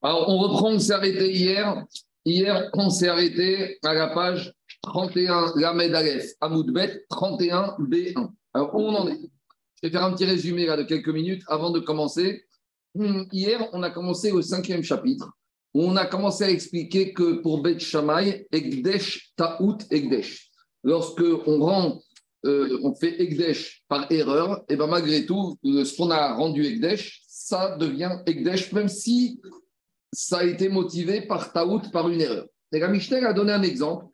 Alors, on reprend, on s'est arrêté hier. Hier, on s'est arrêté à la page 31, la Aleph, Amoudbet, 31, B1. Alors, où on en est? Je vais faire un petit résumé là, de quelques minutes avant de commencer. Hmm, hier, on a commencé le cinquième chapitre, on a commencé à expliquer que pour Bet Shammai, Egdesh, Ta'out, Egdesh. Lorsque on rend, euh, on fait Egdesh par erreur, et bien malgré tout, ce qu'on a rendu Egdesh, ça devient Egdesh, même si ça a été motivé par Taout, par une erreur. Et la Mishnah a donné un exemple.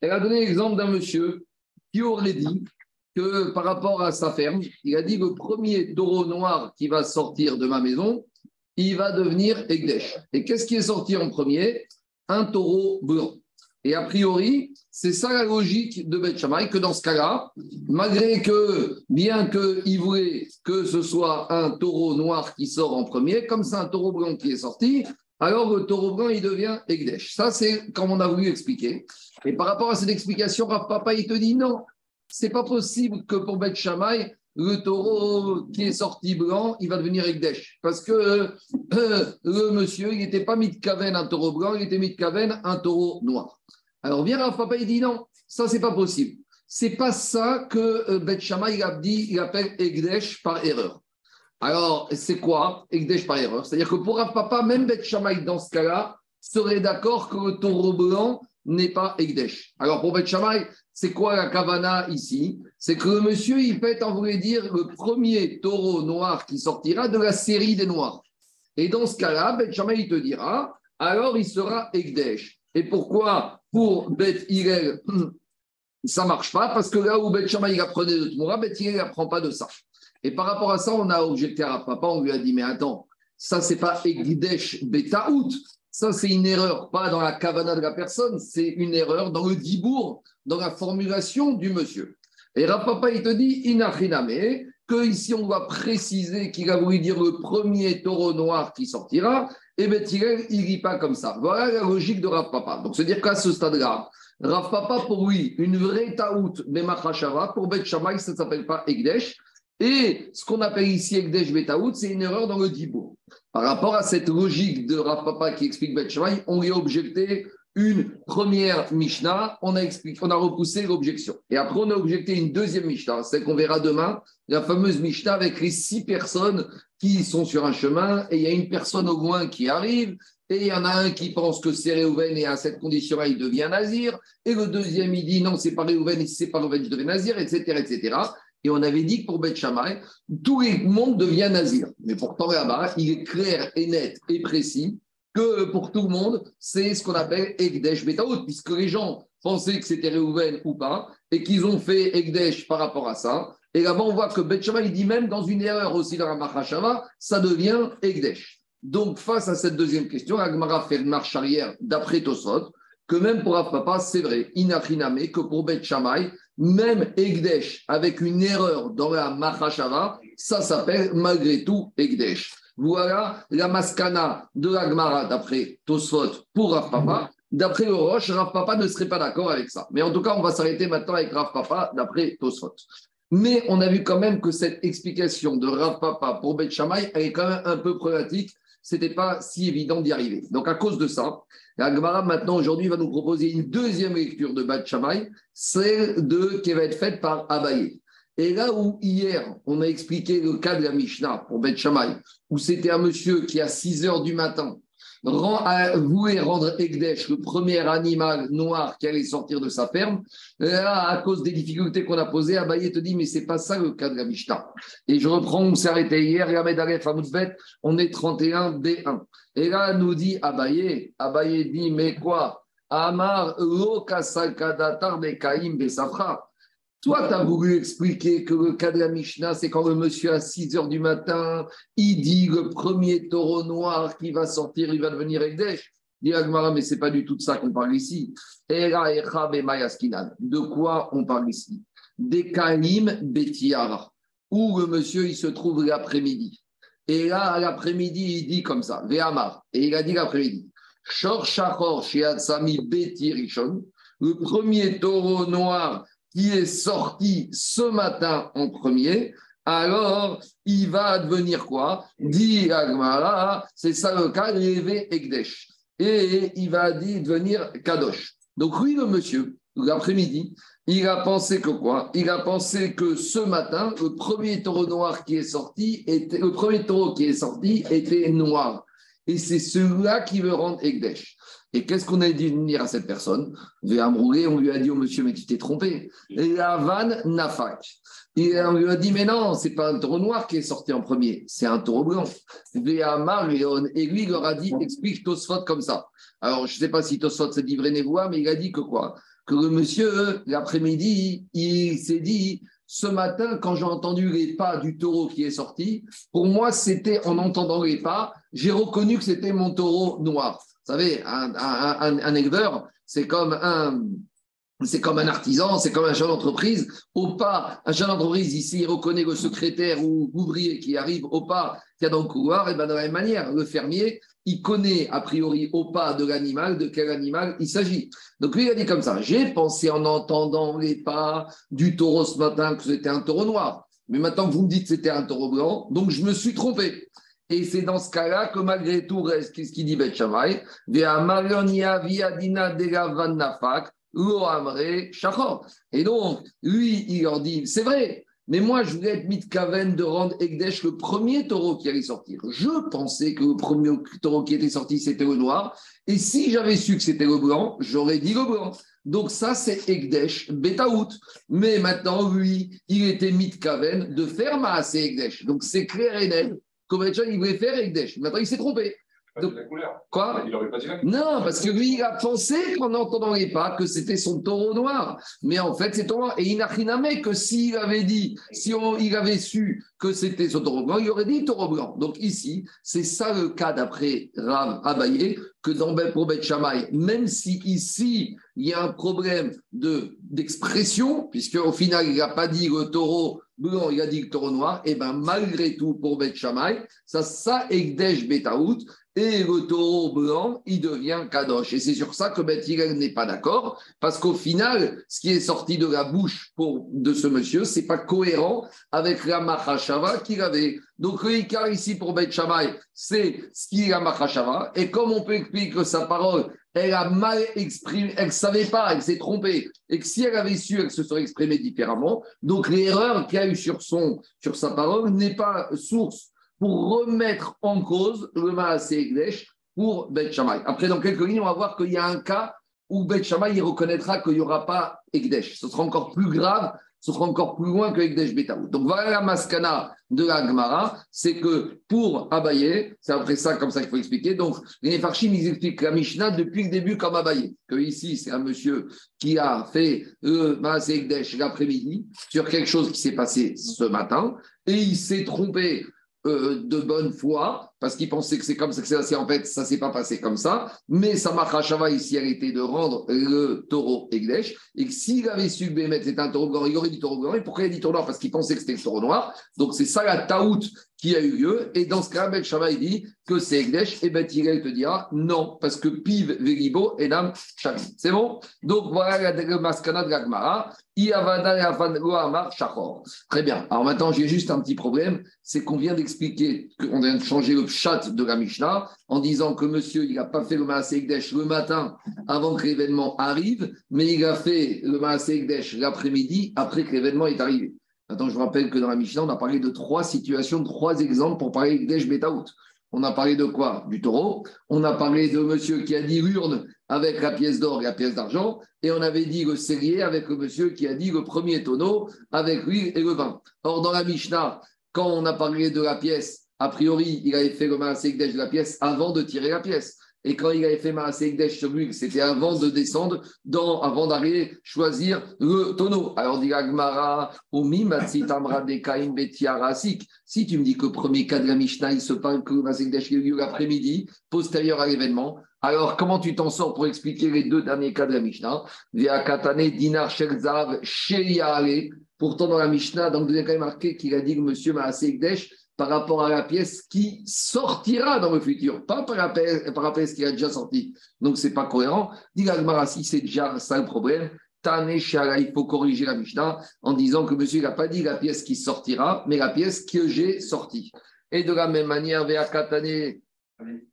Elle a donné l'exemple d'un monsieur qui aurait dit que par rapport à sa ferme, il a dit le premier taureau noir qui va sortir de ma maison, il va devenir Egdesh. Et qu'est-ce qui est sorti en premier? Un taureau blanc. Et a priori, c'est ça la logique de Beth que dans ce cas-là, malgré que, bien qu'il voulait que ce soit un taureau noir qui sort en premier, comme c'est un taureau blanc qui est sorti, alors le taureau blanc, il devient Egdesh. Ça, c'est comme on a voulu expliquer. Et par rapport à cette explication, Papa, il te dit non, c'est pas possible que pour Beth le taureau qui est sorti blanc, il va devenir Egdesh. Parce que euh, le monsieur, il n'était pas Mitkaven un taureau blanc, il était Mitkaven un taureau noir. Alors vient Rav Papa, il dit non, ça, c'est pas possible. C'est pas ça que euh, Beth Shammai, a dit, il appelle Egdesh par erreur. Alors, c'est quoi? Egdesh par erreur C'est-à-dire que pour un papa, même Beth Shammai, dans ce cas-là, serait d'accord que le taureau blanc n'est pas Egdesh. Alors, pour Beth Shammai, c'est quoi la kavana ici? C'est que le monsieur, il peut en voulait dire le premier taureau noir qui sortira de la série des noirs. Et dans ce cas-là, Beth Shammai, il te dira, alors il sera Egdesh. Et pourquoi? Pour Beth Hillel, ça marche pas Parce que là où Beth Shammai apprenait de Tmoura, Beth Hillel n'apprend pas de ça. Et par rapport à ça, on a objecté à Papa, on lui a dit, mais attends, ça, c'est pas Egdesh Betaout. Ça, c'est une erreur, pas dans la kavana de la personne, c'est une erreur dans le dibour, dans la formulation du monsieur. Et Rapapa, il te dit, inachiname, que ici, on va préciser qu'il a voulu dire le premier taureau noir qui sortira, et bien, il ne lit pas comme ça. Voilà la logique de Rav Papa. Donc, c'est-à-dire qu'à ce stade-là, Rav Papa, pour lui, une vraie taout, Memachashava, pour Bet Shammai, ça ne s'appelle pas Egdesh, et ce qu'on appelle ici Ekdesh Betaout, c'est une erreur dans le Dibour. Par rapport à cette logique de Rav Papa qui explique Bet on lui a objecté une première Mishnah, on a, expliqué, on a repoussé l'objection. Et après, on a objecté une deuxième Mishnah, celle qu'on verra demain, la fameuse Mishnah avec les six personnes qui sont sur un chemin, et il y a une personne au loin qui arrive, et il y en a un qui pense que c'est Réhouven, et à cette condition-là, il devient nazir, et le deuxième, il dit non, c'est pas Réhouven, et si c'est pas Réhouven, je deviens nazir, etc., etc. Et on avait dit que pour Beth Shammai, tout le monde devient nazir. Mais pourtant, là-bas, il est clair et net et précis que pour tout le monde, c'est ce qu'on appelle Ekdesh Betaout, puisque les gens pensaient que c'était Réhouven ou pas, et qu'ils ont fait Ekdesh par rapport à ça. Et là-bas, on voit que Beth Shammai, il dit même dans une erreur aussi dans la Machashava, ça devient Ekdesh. Donc, face à cette deuxième question, Agmara fait une marche arrière d'après Tosot, que même pour Papa, c'est vrai, Inachiname, que pour Beth Shammai, même Egdesh avec une erreur dans la Mahashava, ça s'appelle malgré tout Egdesh. Voilà la maskana de la Gemara d'après Tosfot pour Rav Papa. D'après le Roche, Rav Papa ne serait pas d'accord avec ça. Mais en tout cas, on va s'arrêter maintenant avec Rav Papa d'après Tosfot. Mais on a vu quand même que cette explication de Rav Papa pour Beth Shammai, elle est quand même un peu problématique c'était pas si évident d'y arriver. Donc, à cause de ça, la Gemara, maintenant, aujourd'hui, va nous proposer une deuxième lecture de Bat Shammai, celle de, qui va être faite par Abaye. Et là où hier, on a expliqué le cas de la Mishnah pour Bet Shammai, où c'était un monsieur qui, à 6 heures du matin, rend, voulait rendre Egdesh, le premier animal noir qui allait sortir de sa ferme. Là, à cause des difficultés qu'on a posées, Abaye te dit, mais c'est pas ça le cas de la Mishnah. Et je reprends, on s'est arrêté hier, on est 31 B1. Et là, nous dit Abaye, Abaye dit, mais quoi? Amar lo kasakadatar de Kaim besafra. Toi, tu as voulu expliquer que le cas de la Mishnah, c'est quand le monsieur à 6 heures du matin, il dit le premier taureau noir qui va sortir, il va devenir Egdesh. Dit Agmara, mais ce n'est pas du tout de ça qu'on parle ici. De quoi on parle ici? Des Kalim Betiara, où le monsieur, il se trouve l'après-midi. Et là, à l'après-midi, il dit comme ça, Ve'amar. Et il a dit l'après-midi, Shor Shachor Shiatsami Betirishon, le premier taureau noir qui est sorti ce matin en premier, alors il va devenir quoi? Dit Agmara, c'est ça le cas, Lévé Ekdesh. Et il va devenir Kadosh. Donc oui, le monsieur, l'après-midi, il a pensé que quoi? Il a pensé que ce matin, le premier taureau noir qui est sorti, était, le premier taureau qui est sorti était noir. Et c'est celui-là qui veut rendre Ekdesh. Et qu'est-ce qu'on a dit dire à cette personne? On lui a dit au monsieur, mais tu t'es trompé. La vanne Nafak. Et on lui a dit, mais non, c'est pas un taureau noir qui est sorti en premier, c'est un taureau blanc. Et lui, il leur a dit, explique Tosfot comme ça. Alors, je ne sais pas si Tosfot s'est dit vrai mais il a dit que quoi? Que le monsieur, l'après-midi, il s'est dit, ce matin, quand j'ai entendu les pas du taureau qui est sorti, pour moi, c'était en entendant les pas, j'ai reconnu que c'était mon taureau noir. Vous savez, un, éleveur, c'est comme un, artisan, c'est comme un chef d'entreprise. Au pas, un chef d'entreprise, ici, reconnaît le secrétaire ou l'ouvrier qui arrive au pas qu'il y a dans le couloir, et bien de la même manière, le fermier, il connaît a priori au pas de l'animal, de quel animal il s'agit. Donc lui, il a dit comme ça, j'ai pensé en entendant les pas du taureau ce matin que c'était un taureau noir. Mais maintenant que vous me dites que c'était un taureau blanc, donc je me suis trompé. Et c'est dans ce cas-là que malgré tout reste, qu'est-ce qu'il dit Beth Shammai? Et donc, lui, il leur dit, c'est vrai, mais moi, je voulais être mitkaven de rendre Egdesh le premier taureau qui allait sortir. Je pensais que le premier taureau qui était sorti, c'était le noir. Et si j'avais su que c'était le blanc, j'aurais dit le blanc. Donc ça, c'est Egdesh Betaout. Mais maintenant, lui, il était mitkaven de faire Maasé Egdesh. Donc c'est clair et net il voulait faire Ekdesh. Maintenant, il s'est trompé. Donc, la couleur. Quoi Il pas dit Non, parce que lui, il a pensé qu'en n'entendant les pas que c'était son taureau noir. Mais en fait, c'est taureau noir. Et il n'a rien que s'il avait dit, si il avait su que c'était son taureau blanc, il aurait dit taureau blanc. Donc ici, c'est ça le cas d'après Rav Abaye, que dans pour Bet même si ici, il y a un problème d'expression, puisque au final, il n'a pas dit le taureau blanc, il a dit le taureau noir, et bien malgré tout, pour Bet ça, ça, Ekdesh Betaout, et le taureau blanc, il devient Kadosh. Et c'est sur ça que Bet n'est pas d'accord, parce qu'au final, ce qui est sorti de la bouche de ce monsieur, c'est pas cohérent avec la Mahashava qu'il avait. Donc le Icar ici pour Bet c'est ce qui est la Mahashava, et comme on peut expliquer que sa parole, elle a mal exprimé, elle ne savait pas, elle s'est trompée, et que si elle avait su, elle se serait exprimée différemment. Donc l'erreur qu'il a eu sur, son, sur sa parole n'est pas source pour remettre en cause le Maasé Egdesh pour Bet Après, dans quelques lignes, on va voir qu'il y a un cas où Bet il reconnaîtra qu'il n'y aura pas Egdesh. Ce sera encore plus grave, ce sera encore plus loin que Egdesh Betaou. Donc voilà la maskana de la Gemara, c'est que pour Abaye, c'est après ça comme ça qu'il faut expliquer. Donc les Farshim, ils expliquent la Mishnah depuis le début comme Abaye. Que ici, c'est un monsieur qui a fait le Maasé Egdesh l'après-midi sur quelque chose qui s'est passé ce matin et il s'est trompé euh, de bonne foi, parce qu'il pensait que c'est comme ça que c'est. En fait, ça s'est pas passé comme ça. Mais sa Shava ici, elle était de rendre le taureau Egdesh. Et s'il avait su que Bémet un taureau blanc, il aurait dit taureau blanc. Et pourquoi il a dit taureau noir? Parce qu'il pensait que c'était le taureau noir. Donc c'est ça la taout qui a eu lieu. Et dans ce cas, Shava, il dit que c'est Egdesh. Et Tirel te dira non, parce que Piv, et Nam Shavi. C'est bon? Donc voilà le maskana de Gagmara. Très bien. Alors maintenant, j'ai juste un petit problème, c'est qu'on vient d'expliquer, qu'on vient de changer le chat de la Mishnah en disant que monsieur, il n'a pas fait le Maasé le matin avant que l'événement arrive, mais il a fait le Maasé l'après-midi après que l'événement est arrivé. Maintenant, je vous rappelle que dans la Mishnah, on a parlé de trois situations, trois exemples pour parler Ekdesh Betaout. On a parlé de quoi? Du taureau. On a parlé de monsieur qui a dit l'urne avec la pièce d'or et la pièce d'argent. Et on avait dit le cellier avec le monsieur qui a dit le premier tonneau avec l'huile et le vin. Or, dans la Mishnah, quand on a parlé de la pièce, a priori, il avait fait le Maasekdesh de la pièce avant de tirer la pièce. Et quand il avait fait Maasekdesh sur l'huile, c'était avant de descendre, avant d'aller choisir le tonneau. Alors, dit Agmara, si tu me dis que le premier cas de la Mishnah, il se parle que le Maasekdesh a eu l'après-midi, postérieur à l'événement, alors, comment tu t'en sors pour expliquer les deux derniers cas de la Mishnah? Via Katane, Dinar, Shelzav, Pourtant, dans la Mishnah, donc, vous avez quand même marqué qu'il a dit que monsieur Maasekdesh, par rapport à la pièce qui sortira dans le futur, pas par rapport à la pièce qui a déjà sorti. Donc, ce n'est pas cohérent. Dit si c'est déjà ça le problème, il faut corriger la Mishnah en disant que monsieur n'a pas dit la pièce qui sortira, mais la pièce que j'ai sortie. Et de la même manière, Katane,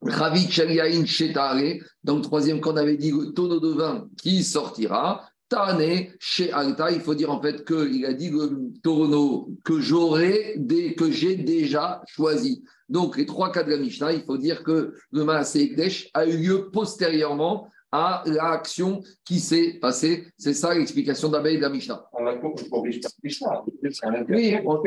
Ravit Shetare, donc troisième qu'on avait dit le tonneau de vin qui sortira. Tane chez Alta, il faut dire en fait qu'il a dit le tonneau que j'aurai, que j'ai déjà choisi. Donc les trois cas de la Mishnah, il faut dire que le Maasé Ekdesh a eu lieu postérieurement à l'action qui s'est passée. C'est ça l'explication d'Abeille de la Mishnah. On a corrigé la Mishnah. Oui, on ne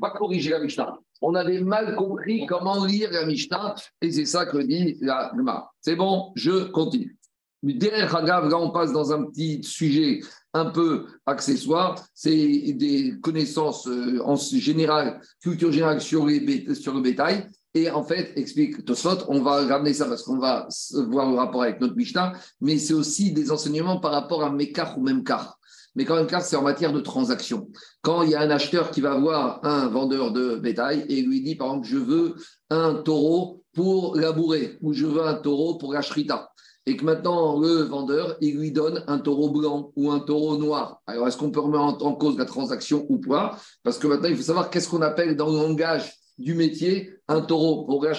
pas corriger la Mishnah. On avait mal compris comment lire la Mishnah et c'est ça que dit la Gemara. C'est bon, je continue. Derrière Hagav, là, on passe dans un petit sujet un peu accessoire. C'est des connaissances euh, en général, culture générale sur, le bétail. Et en fait, explique Tosfot, on va ramener ça parce qu'on va voir le rapport avec notre Mishnah, mais c'est aussi des enseignements par rapport à Mekar ou Memkar. Mais quand même, c'est en matière de transaction. Quand il y a un acheteur qui va voir un vendeur de bétail et lui dit, par exemple, je veux un taureau pour labourer ou je veux un taureau pour la shrita. Et que maintenant, le vendeur, il lui donne un taureau blanc ou un taureau noir. Alors, est-ce qu'on peut remettre en cause la transaction ou pas? Parce que maintenant, il faut savoir qu'est-ce qu'on appelle dans le langage du métier, un taureau pour la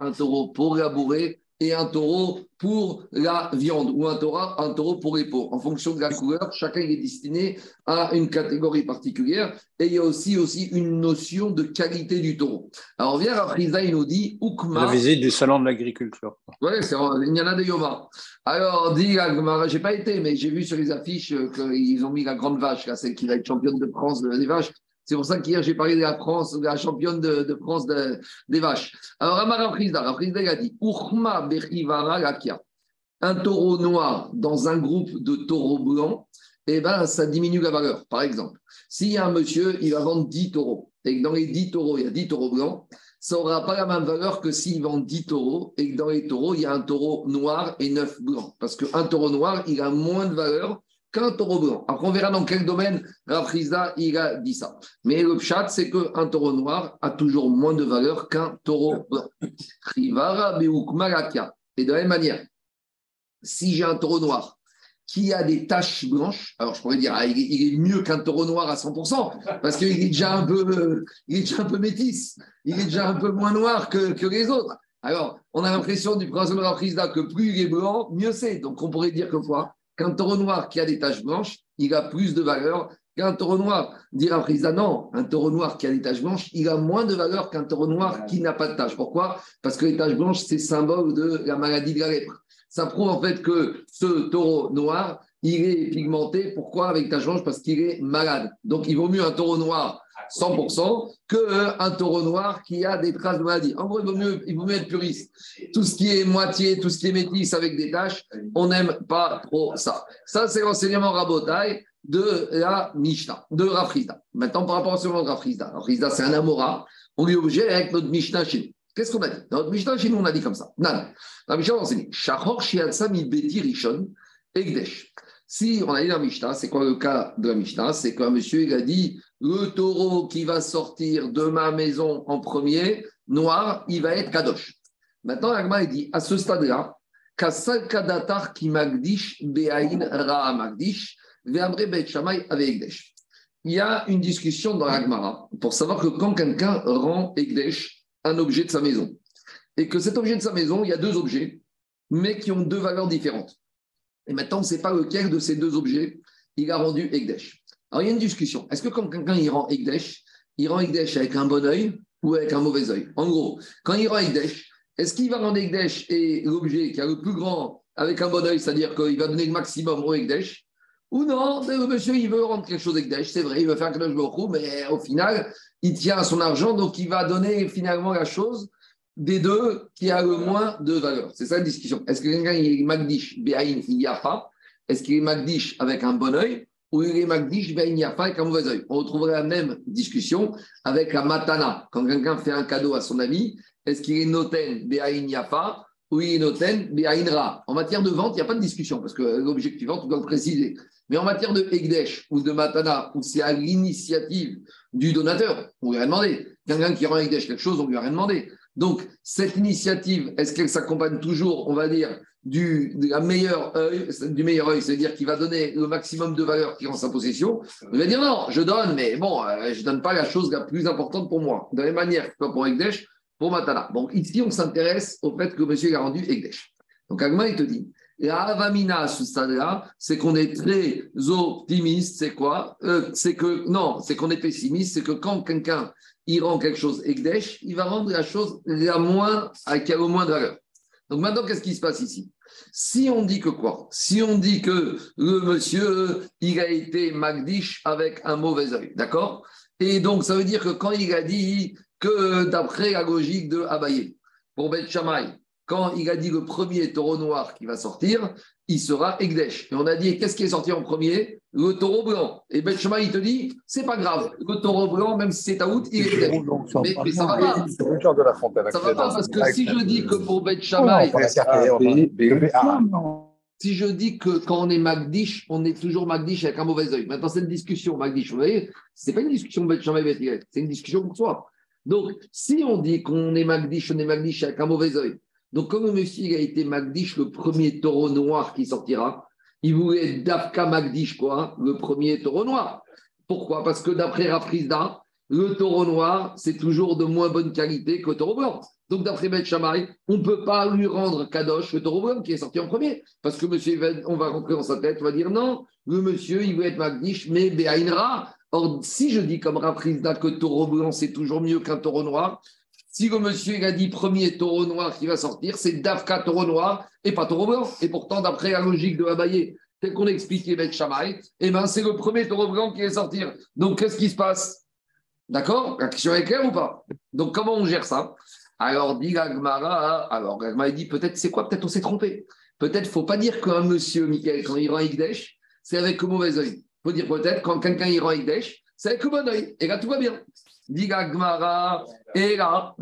un taureau pour labourer et un taureau pour la viande ou un taureau, un taureau pour les peaux. En fonction de la couleur, chacun est destiné à une catégorie particulière et il y a aussi, aussi une notion de qualité du taureau. Alors, on vient à Frisa, il nous dit Oukma. La visite du salon de l'agriculture. Oui, il y en a des Yoma. Alors, dit je n'ai pas été, mais j'ai vu sur les affiches qu'ils ont mis la grande vache, là, celle qui va être championne de France des vaches. C'est pour ça qu'hier, j'ai parlé de la France, de la championne de, France des vaches. Alors, Amara Frisda, a dit Urma Lakia. Un taureau noir dans un groupe de taureaux blancs, eh ben, ça diminue la valeur. Par exemple, s'il y a un monsieur, il va vendre 10 taureaux, et que dans les 10 taureaux, il y a 10 taureaux blancs, ça n'aura pas la même valeur que s'il vend 10 taureaux et que dans les taureaux, il y a un taureau noir et 9 blancs. Parce qu'un taureau noir, il a moins de valeur qu'un taureau blanc. Après, on verra dans quel domaine Rafrizda il a dit ça. Mais le chat, c'est qu'un taureau noir a toujours moins de valeur qu'un taureau blanc. Et de la même manière, si j'ai un taureau noir qui a des taches blanches, alors je pourrais dire, ah, il, est mieux qu'un taureau noir à 100%, parce qu'il est déjà un peu, il est déjà un peu métis, il est déjà un peu moins noir que, les autres. Alors, on a l'impression du principe de Rafrizda que plus il est blanc, mieux c'est. Donc, on pourrait dire que quoi? Qu'un taureau noir qui a des taches blanches, il a plus de valeur qu'un taureau noir. Dire à non, un taureau noir qui a des taches blanches, il a moins de valeur qu'un taureau noir qui n'a pas de taches. Pourquoi? Parce que les taches blanches, c'est symbole de la maladie de la lèpre. Ça prouve en fait que ce taureau noir, il est pigmenté. Pourquoi? Avec taches blanches Parce qu'il est malade. Donc il vaut mieux un taureau noir 100% qu'un taureau noir qui a des traces de maladie. En gros, il vaut mieux, il vaut être puriste. Tout ce qui est moitié, tout ce qui est métis avec des taches, on n'aime pas trop ça. Ça, c'est l'enseignement rabotaille de la Mishnah, de Rafrizda. Maintenant, par rapport au enseignement de Rafrizda. Rafrizda, c'est un Amora. On lui est obligé avec notre Mishnah chez nous. Qu'est-ce qu'on a dit? Dans notre Mishnah chez nous, on a dit comme ça. Non. La Mishnah, on enseigné Shachor Shiatsam Beti Rishon Egdesh. Si on a dit la Mishnah, c'est quoi le cas de la Mishnah? C'est qu'un monsieur, il a dit le taureau qui va sortir de ma maison en premier, noir, il va être kadosh. Maintenant, Agma dit à ce stade-là, qui magdish be'ain ra magdish Il y a une discussion dans l'Agmara pour savoir que quand quelqu'un rend Egdesh un objet de sa maison, et que cet objet de sa maison, il y a deux objets, mais qui ont deux valeurs différentes. Et maintenant, on ne sait pas lequel de ces deux objets il a rendu Egdesh. Alors, il y a une discussion. Est-ce que quand quelqu'un rend Egdesh, il rend Egdesh avec un bon œil ou avec un mauvais œil? En gros, quand il rend Egdesh, est-ce qu'il va rendre Egdesh et l'objet qui a le plus grand avec un bon œil, c'est-à-dire qu'il va donner le maximum au Egdesh Ou non, le monsieur, il veut rendre quelque chose Egdesh, c'est vrai, il veut faire quelque chose mais au final, il tient à son argent, donc il va donner finalement la chose des deux qui a le moins de valeur. C'est ça la discussion. Est-ce que quelqu'un est Magdish, il n'y a pas Est-ce qu'il est Magdish avec un bon œil ou il est Magdish, ben, il n'y a pas avec un mauvais oeil. On retrouverait la même discussion avec la matana. Quand quelqu'un fait un cadeau à son ami, est-ce qu'il est noten be'ain yafa ou il est noten be'ain ra? En matière de vente, il n'y a pas de discussion parce que l'objectif vente, on doit le préciser. Mais en matière de Egdesh ou de Matana, où c'est à l'initiative du donateur, on lui a demandé. Quelqu'un qui rend Egdesh quelque chose, on lui a rien demandé. Donc, cette initiative, est-ce qu'elle s'accompagne toujours, on va dire, du, œil, du meilleur œil, c'est-à-dire qu'il va donner le maximum de valeur qui en sa possession, il va dire non, je donne, mais bon, euh, je ne donne pas la chose la plus importante pour moi. De la même manière, pas pour Ekdesh, pour Matana. Donc ici, on s'intéresse au fait que monsieur a rendu Ekdesh. Donc Agma, il te dit, la Avamina à ce stade-là, c'est qu'on est très optimiste, c'est quoi? Euh, C'est que, non, c'est qu'on est pessimiste, c'est que quand quelqu'un il rend quelque chose Ekdesh, il va rendre la chose la moins, qui a le moins de valeur. Donc maintenant, qu'est-ce qui se passe ici? Si on dit que quoi? Si on dit que le monsieur, il a été Magdish avec un mauvais œil, d'accord? Et donc, ça veut dire que quand il a dit que d'après la logique de Abaye, pour Beth Shammai, quand il a dit le premier taureau noir qui va sortir, il sera Egdesh. Et on a dit, qu'est-ce qui est sorti en premier? Le taureau blanc. Et Ben il te dit, c'est pas grave, le taureau blanc, même si c'est Taout, il est Egdesh. Mais, mais, ça va pas. Ça va pas, parce que si je dis que pour Ben si je dis que quand on est Magdish, on est toujours Magdish avec un mauvais œil. Maintenant, c'est une discussion, Magdish. Vous voyez, ce n'est pas une discussion Ben c'est une discussion pour soi. Donc, si on dit qu'on est Magdish, on est Magdish avec un mauvais œil, donc, comme le monsieur a été Magdish, le premier taureau noir qui sortira, il voulait être Dafka Magdish, quoi, le premier taureau noir. Pourquoi? Parce que d'après Rafrizda, le taureau noir, c'est toujours de moins bonne qualité que le taureau blanc. Donc, d'après Shammai, on ne peut pas lui rendre Kadosh, le taureau blanc, qui est sorti en premier. Parce que monsieur, on va rentrer dans sa tête, on va dire non, le monsieur, il veut être Magdish, mais Béaïnra. Or, si je dis comme Rafrizda que taureau blanc, c'est toujours mieux qu'un taureau noir, si le monsieur a dit premier taureau noir qui va sortir, c'est Dafka taureau noir et pas taureau blanc. Et pourtant, d'après la logique de Abaye, tel qu'on a expliqué avec Shamaï, eh ben, c'est le premier taureau blanc qui va sortir. Donc, qu'est-ce qui se passe? D'accord? La question est claire ou pas? Donc, comment on gère ça? Alors, dit Gagmara, alors Gagmara dit peut-être, c'est quoi? Peut-être on s'est trompé. Peut-être faut pas dire qu'un monsieur, Michael, quand il rend Ikdesh, c'est avec le mauvais œil. Il faut dire peut-être quand quelqu'un il rend Ikdesh, c'est avec le bon œil. Et là, tout va bien. Gmara, et là,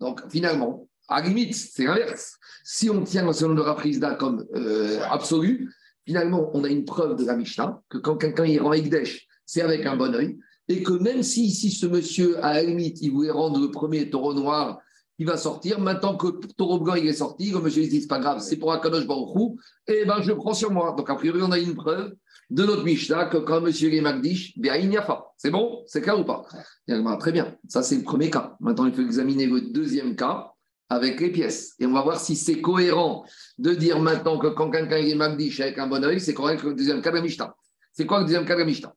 Donc finalement, à limite, c'est l'inverse. Si on tient selon le Raprisda comme euh, absolu, finalement, on a une preuve de la Mishnah que quand quelqu'un il rend Ekdesh, c'est avec un bon oeil, et que même si ici ce monsieur, à la limite, il voulait rendre le premier taureau noir, il va sortir, maintenant que le taureau blanc il est sorti, le monsieur il dit c'est pas grave, c'est pour Akadosh Baruchou, et ben je prends sur moi. Donc a priori, on a une preuve de notre Mishnah que quand monsieur est Magdish, pas. C'est bon? C'est clair ou pas? Très bien. Ça, c'est le premier cas. Maintenant, il faut examiner le deuxième cas avec les pièces. Et on va voir si c'est cohérent de dire maintenant que quand quelqu'un est Magdish avec un bon oeil, c'est correct le deuxième cas de Mishnah. C'est quoi le deuxième cas de Mishnah?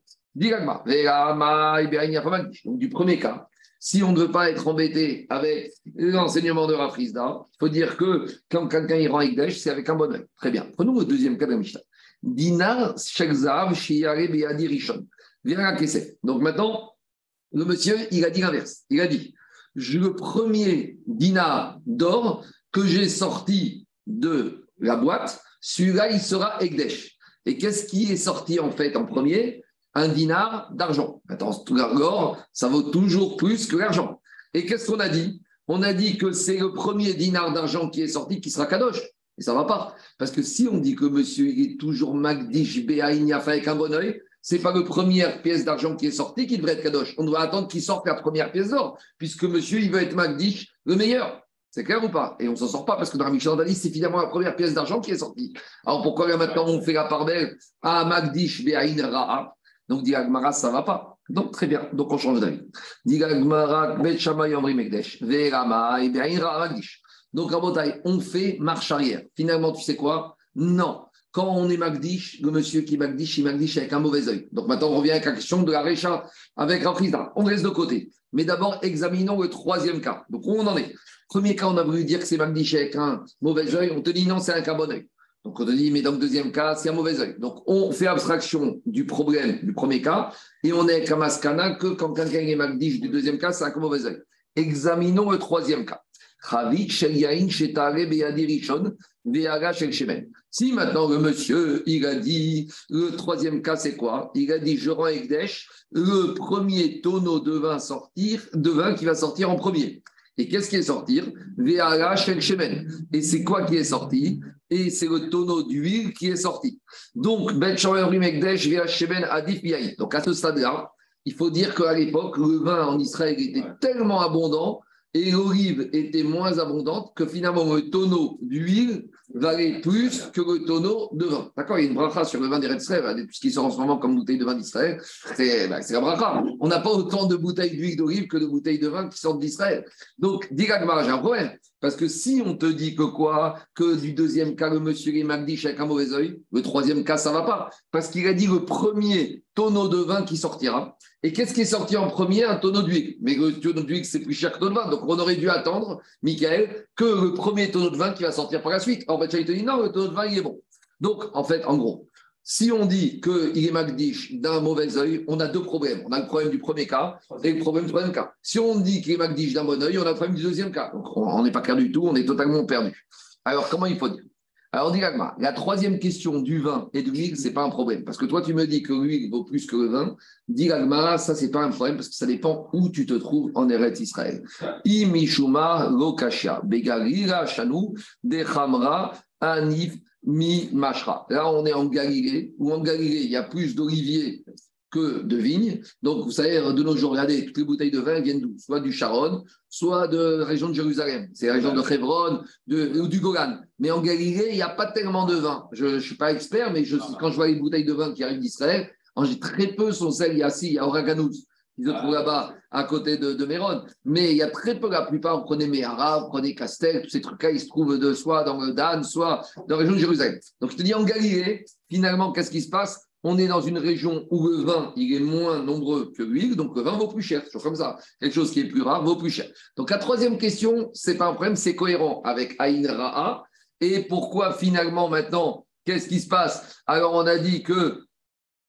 Donc, du premier cas, si on ne veut pas être embêté avec l'enseignement de Rafrizda, il faut dire que quand quelqu'un y rend Ekdesh, c'est avec un bon oeil. Très bien. Prenons le deuxième cas de Mishnah. Dinar Shekzav Shiare Beadi Rishon. Donc maintenant, le monsieur, il a dit l'inverse. Il a dit le premier dinar d'or que j'ai sorti de la boîte, celui-là, il sera Egdesh. Et qu'est-ce qui est sorti en fait en premier? Un dinar d'argent. Attends, l'or, ça vaut toujours plus que l'argent. Et qu'est-ce qu'on a dit? On a dit que c'est le premier dinar d'argent qui est sorti qui sera Kadosh. Et ça ne va pas. Parce que si on dit que monsieur est toujours Magdish Béaïniafa avec un bon oeil, ce n'est pas la première pièce d'argent qui est sortie qui devrait être Kadosh. On doit attendre qu'il sorte la première pièce d'or, puisque monsieur, il veut être Magdish le meilleur. C'est clair ou pas? Et on ne s'en sort pas parce que dans la Mishnah c'est finalement la première pièce d'argent qui est sortie. Alors pourquoi là maintenant on fait la part belle à Magdish Béaïn Ra'a Donc dit Agmara, ça ne va pas. Donc très bien, donc on change d'avis. Dit Agmara, Bet Megdesh, Magdish. Donc, Rabotai, on fait marche arrière. Finalement, tu sais quoi? Non. Quand on est Magdish, le monsieur qui Magdish, il Magdish avec un mauvais œil. Donc maintenant, on revient à la question de la Récha avec Rafrizda. On reste de côté. Mais d'abord, examinons le troisième cas. Donc, où on en est? Premier cas, on a voulu dire que c'est Magdish avec un mauvais œil. On te dit non, c'est un bon œil. Donc, on te dit, mais dans le deuxième cas, c'est un mauvais œil. Donc, on fait abstraction du problème du premier cas et on est avec un que quand quelqu'un est Magdish du deuxième cas, c'est un mauvais œil. Examinons le troisième cas. Si maintenant le monsieur, il a dit, le troisième cas c'est quoi? Il a dit, je rends Ekdesh, le premier tonneau de vin sortir, de vin qui va sortir en premier. Et qu'est-ce qui est sorti? Et c'est quoi qui est sorti? Et c'est le tonneau d'huile qui est sorti. Donc, Ben Ekdesh, Adif Donc à ce stade-là, il faut dire qu'à l'époque, le vin en Israël était tellement abondant et l'olive était moins abondante, que finalement le tonneau d'huile valait plus que le tonneau de vin. D'accord Il y a une bracha sur le vin d'Israël, ce qui sort en ce moment comme bouteille de vin d'Israël, c'est ben, la bracha. On n'a pas autant de bouteilles d'huile d'olive que de bouteilles de vin qui sortent d'Israël. Donc, dis j'ai un problème. Parce que si on te dit que quoi Que du deuxième cas, le monsieur est Magdish avec un mauvais oeil, le troisième cas, ça va pas. Parce qu'il a dit le premier tonneau de vin qui sortira. Et qu'est-ce qui est sorti en premier? Un tonneau d'huile. Mais le tonneau d'huile, c'est plus cher que le tonneau de vin. Donc on aurait dû attendre, Michael, que le premier tonneau de vin qui va sortir par la suite. En fait, il te dit non, le tonneau de vin, il est bon. Donc, en fait, en gros, si on dit qu'il est Magdish d'un mauvais œil, on a deux problèmes. On a le problème du premier cas et le problème du troisième cas. Si on dit qu'il est Magdish d'un bon œil, on a le problème du deuxième cas. Donc, on n'est pas clair du tout, on est totalement perdu. Alors, comment il faut dire? Alors, dit la troisième question du vin et de l'huile, ce n'est pas un problème. Parce que toi, tu me dis que l'huile vaut plus que le vin. Dit ça, ce n'est pas un problème parce que ça dépend où tu te trouves en Eretz Israël. Shanu, dechamra, anif, mi mashra. Là, on est en Galilée, où en Galilée, il y a plus d'oliviers que de vignes. Donc, vous savez, de nos jours, regardez, toutes les bouteilles de vin viennent d'où? Soit du Sharon, soit de la région de Jérusalem. C'est la région de Hebron de, ou du Golan. Mais en Galilée, il n'y a pas tellement de vin. Je ne suis pas expert, mais je, quand je vois les bouteilles de vin qui arrivent d'Israël, très peu sont celles, il y a il y a Oraganous, qui se trouve là-bas à côté de, de Méron. Mais il y a très peu, la plupart, prenez Méhara, prenez Castel, tous ces trucs-là, ils se trouvent de, soit dans le Dan, soit dans la région de Jérusalem. Donc je te dis, en Galilée, finalement, qu'est-ce qui se passe? On est dans une région où le vin, il est moins nombreux que l'huile, donc le vin vaut plus cher. Toujours comme ça. Quelque chose qui est plus rare vaut plus cher. Donc la troisième question, c'est pas un problème, c'est cohérent avec Aïn Ra'a. Et pourquoi finalement maintenant, qu'est-ce qui se passe? Alors on a dit que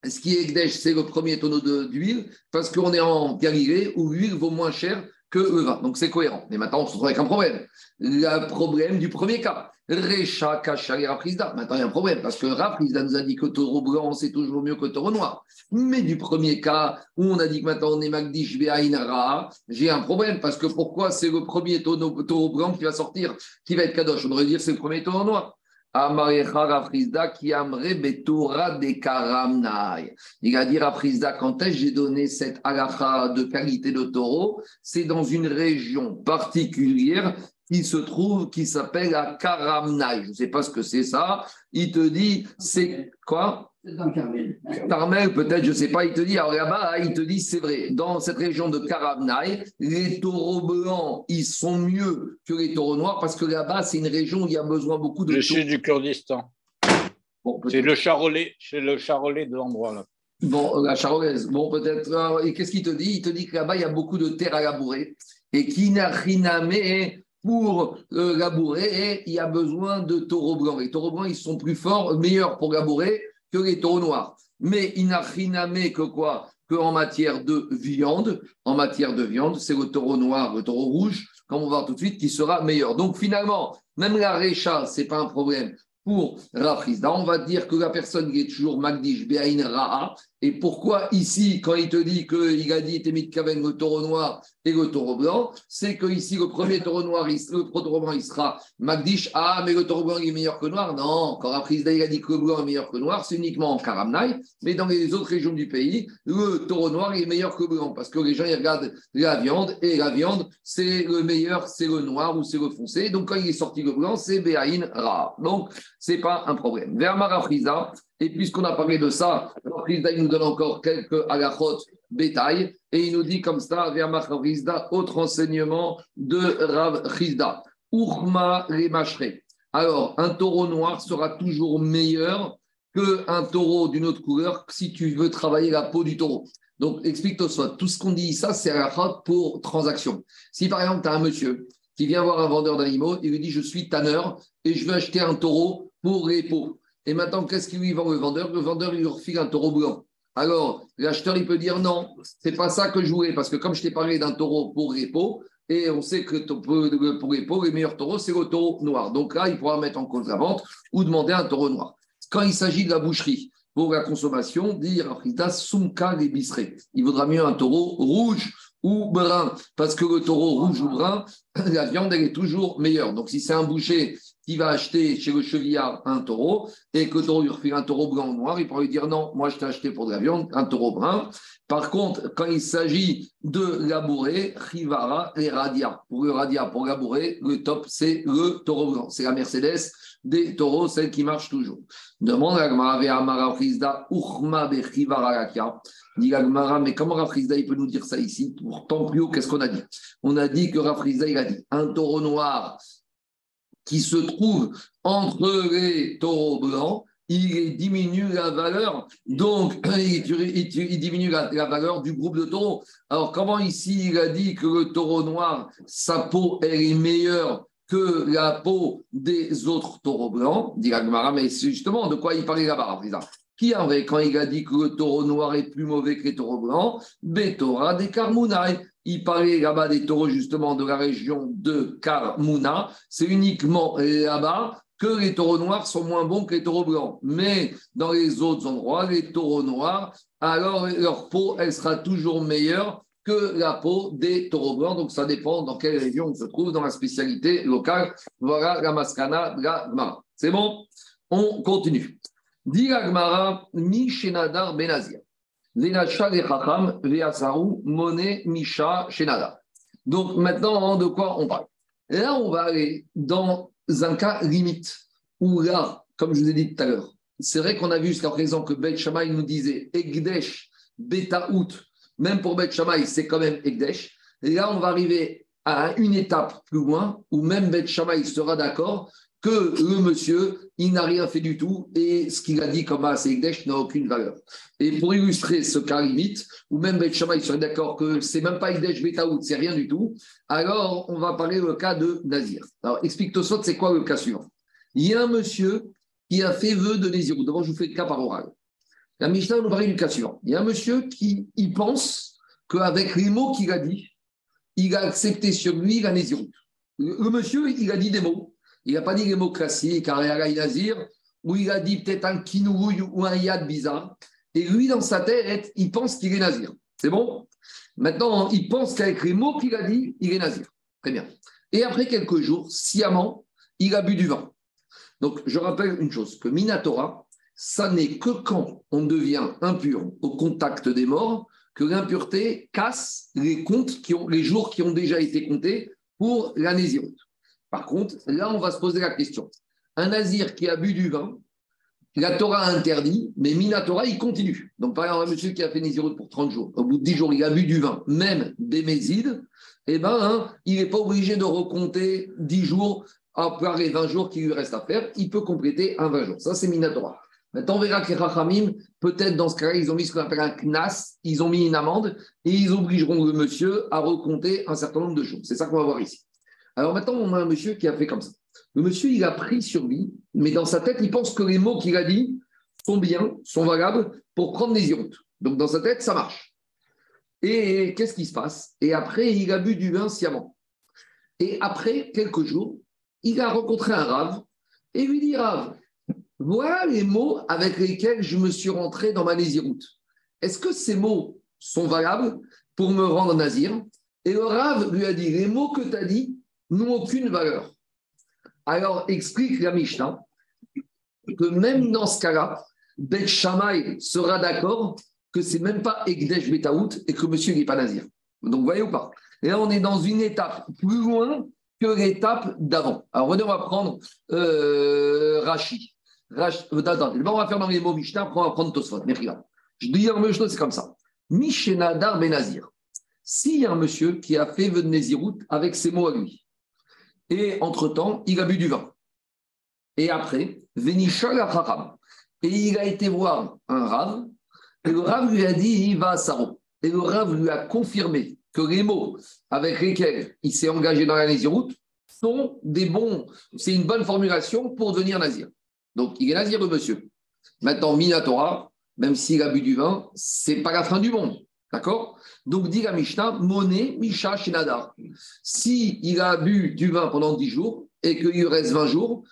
ce qui est Gdesh, c'est le premier tonneau d'huile, parce qu'on est en Galilée où l'huile vaut moins cher que le. Donc c'est cohérent. Mais maintenant, on se retrouve avec un problème. Le problème du premier cas. Recha, Kacha et Raprisda. Maintenant, il y a un problème parce que Raprisda nous a dit que taureau blanc, c'est toujours mieux que taureau noir. Mais du premier cas où on a dit que maintenant on est Magdish Beainara, j'ai un problème parce que pourquoi c'est le premier taureau, blanc qui va sortir, qui va être Kadosh? On devrait dire c'est le premier taureau noir. Il a dit à quand est-ce j'ai donné cette alacha de qualité de taureau? C'est dans une région particulière qui se trouve, qui s'appelle la Karamnaï. Je ne sais pas ce que c'est ça. Il te dit, c'est quoi? Dans Carmel. Carmel, peut-être, je ne sais pas. Il te dit, alors là-bas, il te dit, c'est vrai. Dans cette région de Karamnaï, les taureaux blancs, ils sont mieux que les taureaux noirs parce que là-bas, c'est une région où il y a besoin beaucoup de. Je suis du Kurdistan. c'est le charolais, c'est le charolais de l'endroit là. Bon, la charolaise. Bon, peut-être. Et qu'est-ce qu'il te dit? Il te dit que là-bas, il y a beaucoup de terre à labourer. Et qui n'a pour euh, labourer il y a besoin de taureaux blancs. Les taureaux blancs, ils sont plus forts, meilleurs pour labourer que les taureaux noirs. Mais il n'a rien que quoi? Que en matière de viande, en matière de viande, c'est le taureau noir, le taureau rouge, comme on va voir tout de suite, qui sera meilleur. Donc finalement, même la récha, ce n'est pas un problème pour Rafrizda. On va dire que la personne qui est toujours Magdish Be'ain Ra'a. Et pourquoi ici, quand il te dit qu'il a dit Temit Kaven, le taureau noir et le taureau blanc, c'est que ici, le premier taureau noir, le taureau blanc, il sera Magdish. Ah, mais le taureau blanc, il est meilleur que noir. Non, quand il a dit que le blanc est meilleur que noir, c'est uniquement en Karamnaï. Mais dans les autres régions du pays, le taureau noir, il est meilleur que le blanc. Parce que les gens, ils regardent la viande. Et la viande, c'est le meilleur, c'est le noir ou c'est le foncé. Donc, quand il est sorti le blanc, c'est Be'ain Ra'a. Donc, c'est pas un problème. Vers et puisqu'on a parlé de ça, Marafriza, il nous donne encore quelques agachot bétail, et il nous dit comme ça, vers Marafriza, autre enseignement de Rav Chizda. Urma les Alors, un taureau noir sera toujours meilleur qu'un taureau d'une autre couleur si tu veux travailler la peau du taureau. Donc, explique-toi ça. Tout ce qu'on dit, ça, c'est la pour transaction. Si par exemple, tu as un monsieur qui vient voir un vendeur d'animaux, il lui dit Je suis tanneur et je veux acheter un taureau pour repos. Et maintenant, qu'est-ce qu'il lui vend le vendeur? Le vendeur, lui refile un taureau blanc. Alors, l'acheteur, il peut dire non, c'est pas ça que je voulais, parce que comme je t'ai parlé d'un taureau pour repos, et on sait que pour repos, les meilleurs taureaux, c'est le taureau noir. Donc là, il pourra mettre en cause la vente ou demander un taureau noir. Quand il s'agit de la boucherie, pour la consommation, dire Sumka les Il vaudra mieux un taureau rouge ou brun, parce que le taureau rouge ou brun, la viande, elle est toujours meilleure. Donc, si c'est un boucher qui va acheter chez le chevillard un taureau et que le taureau lui refile un taureau blanc ou noir, il pourra lui dire non, moi je t'ai acheté pour de la viande un taureau brun. Par contre, quand il s'agit de labourer, Rivara et Radia. Pour le Radia, pour labourer, le top, c'est le taureau blanc. C'est la Mercedes des taureaux, celle qui marche toujours. Demande à Amara Frisda, Uchma Dit mais comment Rafrizda il peut nous dire ça ici? Pourtant, plus haut, qu'est-ce qu'on a dit? On a dit que Rafrizda il a dit un taureau noir qui se trouve entre les taureaux blancs, il diminue la valeur, donc il, diminue la, valeur du groupe de taureaux. Alors comment ici il a dit que le taureau noir, sa peau, elle est meilleure que la peau des autres taureaux blancs Dit mais c'est justement de quoi il parlait là-bas, qui avait, quand il a dit que le taureau noir est plus mauvais que les taureaux blancs, Betora des Carmounaï. Il parlait là-bas des taureaux justement de la région de Carmouna. C'est uniquement là-bas que les taureaux noirs sont moins bons que les taureaux blancs. Mais dans les autres endroits, les taureaux noirs, alors leur peau, elle sera toujours meilleure que la peau des taureaux blancs. Donc ça dépend dans quelle région on se trouve, dans la spécialité locale. Voilà la mascana la C'est bon? On continue. Diragmara mi shenadar benazir. Veasaru mone misha shenada. Donc maintenant, de quoi on parle? Là, on va aller dans un cas limite où là, comme je vous ai dit tout à l'heure, c'est vrai qu'on a vu jusqu'à présent que Beth Shammai nous disait Egdesh, Betaout, même pour Beth Shammai, c'est quand même Egdesh. Et là, on va arriver à une étape plus loin où même Beth Shammai sera d'accord que le monsieur, il n'a rien fait du tout et ce qu'il a dit comme Ekdesh n'a aucune valeur. Et pour illustrer ce cas limite, ou même Bet il serait d'accord que c'est même pas Ekdesh Betaout, c'est rien du tout, alors on va parler le cas de Nazir. Alors explique Tosot, c'est quoi le cas suivant? Il y a un monsieur qui a fait vœu de Nazir. D'abord, je vous fais le cas par oral. La Mishnah nous parle du cas suivant. Il y a un monsieur qui il pense qu'avec les mots qu'il a dit, il a accepté sur lui la Nézirut. Le monsieur, il a dit des mots il n'a pas dit les mots classiques, Nazir, où il a dit peut-être un kinourouille ou un yad bizarre. Et lui, dans sa tête, il pense qu'il est nazir. C'est bon? Maintenant, il pense qu'avec les mots qu'il a dit, il est nazir. Très bien. Et après quelques jours, sciemment, il a bu du vin. Donc, je rappelle une chose, que Minatora, ça n'est que quand on devient impur au contact des morts que l'impureté casse les comptes qui ont, les jours qui ont déjà été comptés pour la par contre, là, on va se poser la question. Un nazir qui a bu du vin, la Torah interdit, mais Minatora, il continue. Donc, par exemple, un monsieur qui a fait Nézirut pour 30 jours, au bout de 10 jours, il a bu du vin, même des mésides, eh ben, hein, il n'est pas obligé de recompter 10 jours après les 20 jours qu'il lui reste à faire. Il peut compléter un 20 jours. Ça, c'est Minatora. Maintenant, on verra que les Rachamim, peut-être dans ce cas-là, ils ont mis ce qu'on appelle un knas, ils ont mis une amende et ils obligeront le monsieur à recompter un certain nombre de jours. C'est ça qu'on va voir ici. Alors maintenant, on a un monsieur qui a fait comme ça. Le monsieur, il a pris sur lui, mais dans sa tête, il pense que les mots qu'il a dit sont bien, sont valables pour prendre des iroutes. Donc dans sa tête, ça marche. Et qu'est-ce qui se passe? Et après, il a bu du vin sciemment. Et après quelques jours, il a rencontré un rave et lui dit Rave, voilà les mots avec lesquels je me suis rentré dans ma naziroute. Est-ce que ces mots sont valables pour me rendre nazir? Et le rave lui a dit les mots que tu as dit, n'ont aucune valeur. Alors, explique la Mishnah que même dans ce cas-là, Bet Shammai sera d'accord que c'est même pas Egdesh Betaout et que monsieur n'est pas nazir. Donc, voyez ou pas? Et là, on est dans une étape plus loin que l'étape d'avant. Alors, on va prendre euh, Rashi. Euh, on va faire dans les mots Mishnah, on va prendre Tosfot. Je dis un chose, c'est comme ça. Mishenadar Benazir. S'il y a un monsieur qui a fait Nézirut avec ses mots à lui, et entre-temps, il a bu du vin. Et après, Venishal Et il a été voir un rave, et le rave lui a dit il va à Saro. Et le rave lui a confirmé que les mots avec lesquels il s'est engagé dans la Naziroute sont des bons, c'est une bonne formulation pour devenir nazir. Donc, il est nazir, le monsieur. Maintenant, Minatora, même s'il a bu du vin, c'est pas la fin du monde. D'accord? Donc, dit la Mishnah, Moné, Misha, Shinadar. Si il a bu du vin pendant 10 jours et qu'il lui reste 20 jours,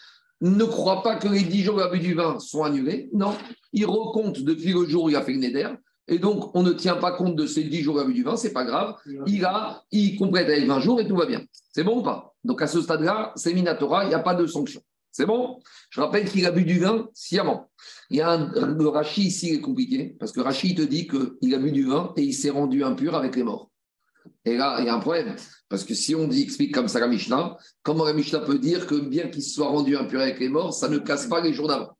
ne crois pas que les 10 jours où il a bu du vin sont annulés. Non, il recompte depuis le jour où il a fait le Neder. Et donc, on ne tient pas compte de ces 10 jours où il a bu du vin, c'est pas grave. Il a, il complète avec 20 jours et tout va bien. C'est bon ou pas? Donc, à ce stade-là, c'est Minatora, il n'y a pas de sanction. C'est bon? Je rappelle qu'il a bu du vin sciemment. Il y a un, le Rachi ici est compliqué, parce que Rachi te dit qu'il a bu du vin et il s'est rendu impur avec les morts. Et là, il y a un problème. Parce que si on dit, explique comme ça la Mishnah, comment la Mishnah peut dire que bien qu'il soit rendu impur avec les morts, ça ne casse pas les jours d'avant?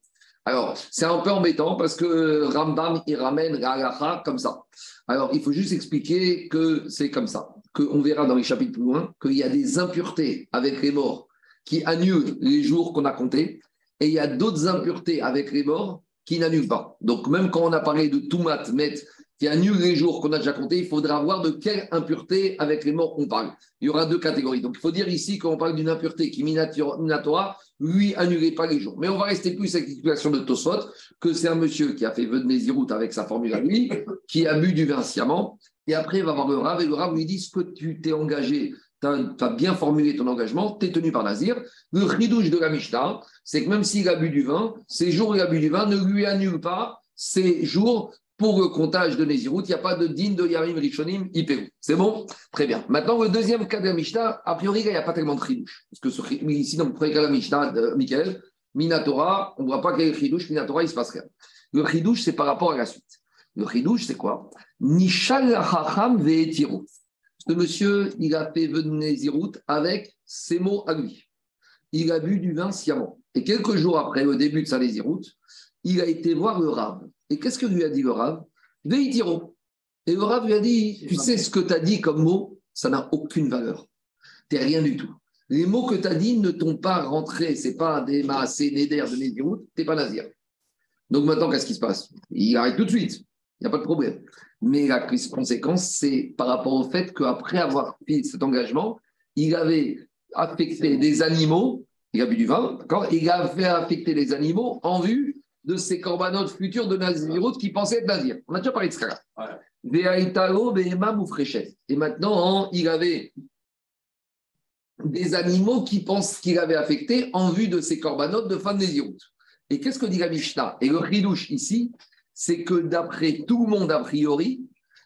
Alors, c'est un peu embêtant parce que Rambam, il ramène la comme ça. Alors, il faut juste expliquer que c'est comme ça. Qu'on verra dans les chapitres plus loin qu'il y a des impuretés avec les morts qui annulent les jours qu'on a comptés. Et il y a d'autres impuretés avec les morts qui n'annulent pas. Donc, même quand on a parlé de Toumat, Met, qui annule les jours qu'on a déjà comptés, il faudra voir de quelle impureté avec les morts on parle. Il y aura deux catégories. Donc, il faut dire ici, quand on parle d'une impureté qui minatora, lui, annulez pas les jours. Mais on va rester plus avec l'explication de Tosfot, que c'est un monsieur qui a fait vœu de Mézirout avec sa formule à lui, qui a bu du vin sciemment, et après, il va voir le Rav, et le Rav lui dit ce que tu t'es engagé, tu as, bien formulé ton engagement, tu es tenu par Nazir. Le ridouche de la Mishnah, c'est que même s'il a bu du vin, ces jours où il a bu du vin ne lui annulent pas ces jours pour le comptage de Nézirut, il n'y a pas de din de Yamim Rishonim Hyperou. C'est bon? Très bien. Maintenant, le deuxième cas de la Mishnah, a priori, il n'y a pas tellement de chidouche. Parce que ce, ici, dans le premier cas de la Mishnah Michael, Minatora, on ne voit pas qu'il y ait chidouche, Minatora, il ne se passe rien. Le chidouche, c'est par rapport à la suite. Le chidouche, c'est quoi? Nishal Hacham. Ce monsieur, il a fait vœu de Nézirut avec ses mots à lui. Il a bu du vin sciemment. Et quelques jours après le début de sa Nézirut, il a été voir le Rav. Et qu'est-ce que lui a dit le Rav? Veitiro. Et le Rav lui a dit Tu sais ce que tu as dit comme mot? Ça n'a aucune valeur. Tu rien du tout. Les mots que tu as dit ne t'ont pas rentré. Ce n'est pas des maasé, néder, de Nédirout. Tu n'es pas nazir. Donc maintenant, qu'est-ce qui se passe? Il arrête tout de suite. Il n'y a pas de problème. Mais la conséquence, c'est par rapport au fait qu'après avoir fait cet engagement, il avait affecté des animaux, il a bu du vin, d'accord Il a fait affecter les animaux en vue de ces corbanotes futurs de Nazirut qui pensaient être Nazir. On a déjà parlé de ce cas-là. Et maintenant, il avait des animaux qui pensent qu'il avait affecté en vue de ces corbanotes de fin de Nazirut. Et qu'est-ce que dit la Mishnah? Et le ridouche ici, c'est que d'après tout le monde a priori,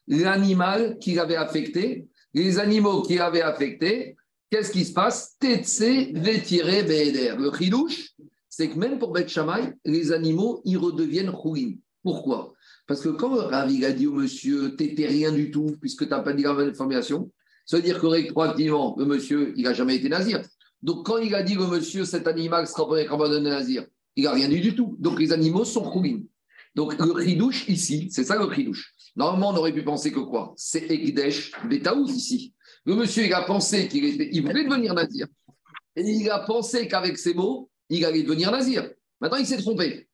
l'animal qu'il avait affecté, les animaux qu'il avait affectés, qu'est-ce qui se passe? Tetse vetiré Le ridouche, c'est que même pour Beth Shammai, les animaux, ils redeviennent chouin. Pourquoi? Parce que quand Ravi a dit au monsieur, t'étais rien du tout, puisque tu n'as pas dit la même information, ça veut dire que rétroactivement, le monsieur, il n'a jamais été nazir. Donc quand il a dit au monsieur, cet animal sera pas un nazir, il n'a rien dit du tout. Donc les animaux sont chouin. Donc le ridouche ici, c'est ça le ridouche. Normalement, on aurait pu penser que quoi? C'est Ekdesh Betaouz ici. Le monsieur, il a pensé qu'il était, voulait devenir nazir. Et il a pensé qu'avec ces mots, il allait devenir nazir. Maintenant, il s'est trompé.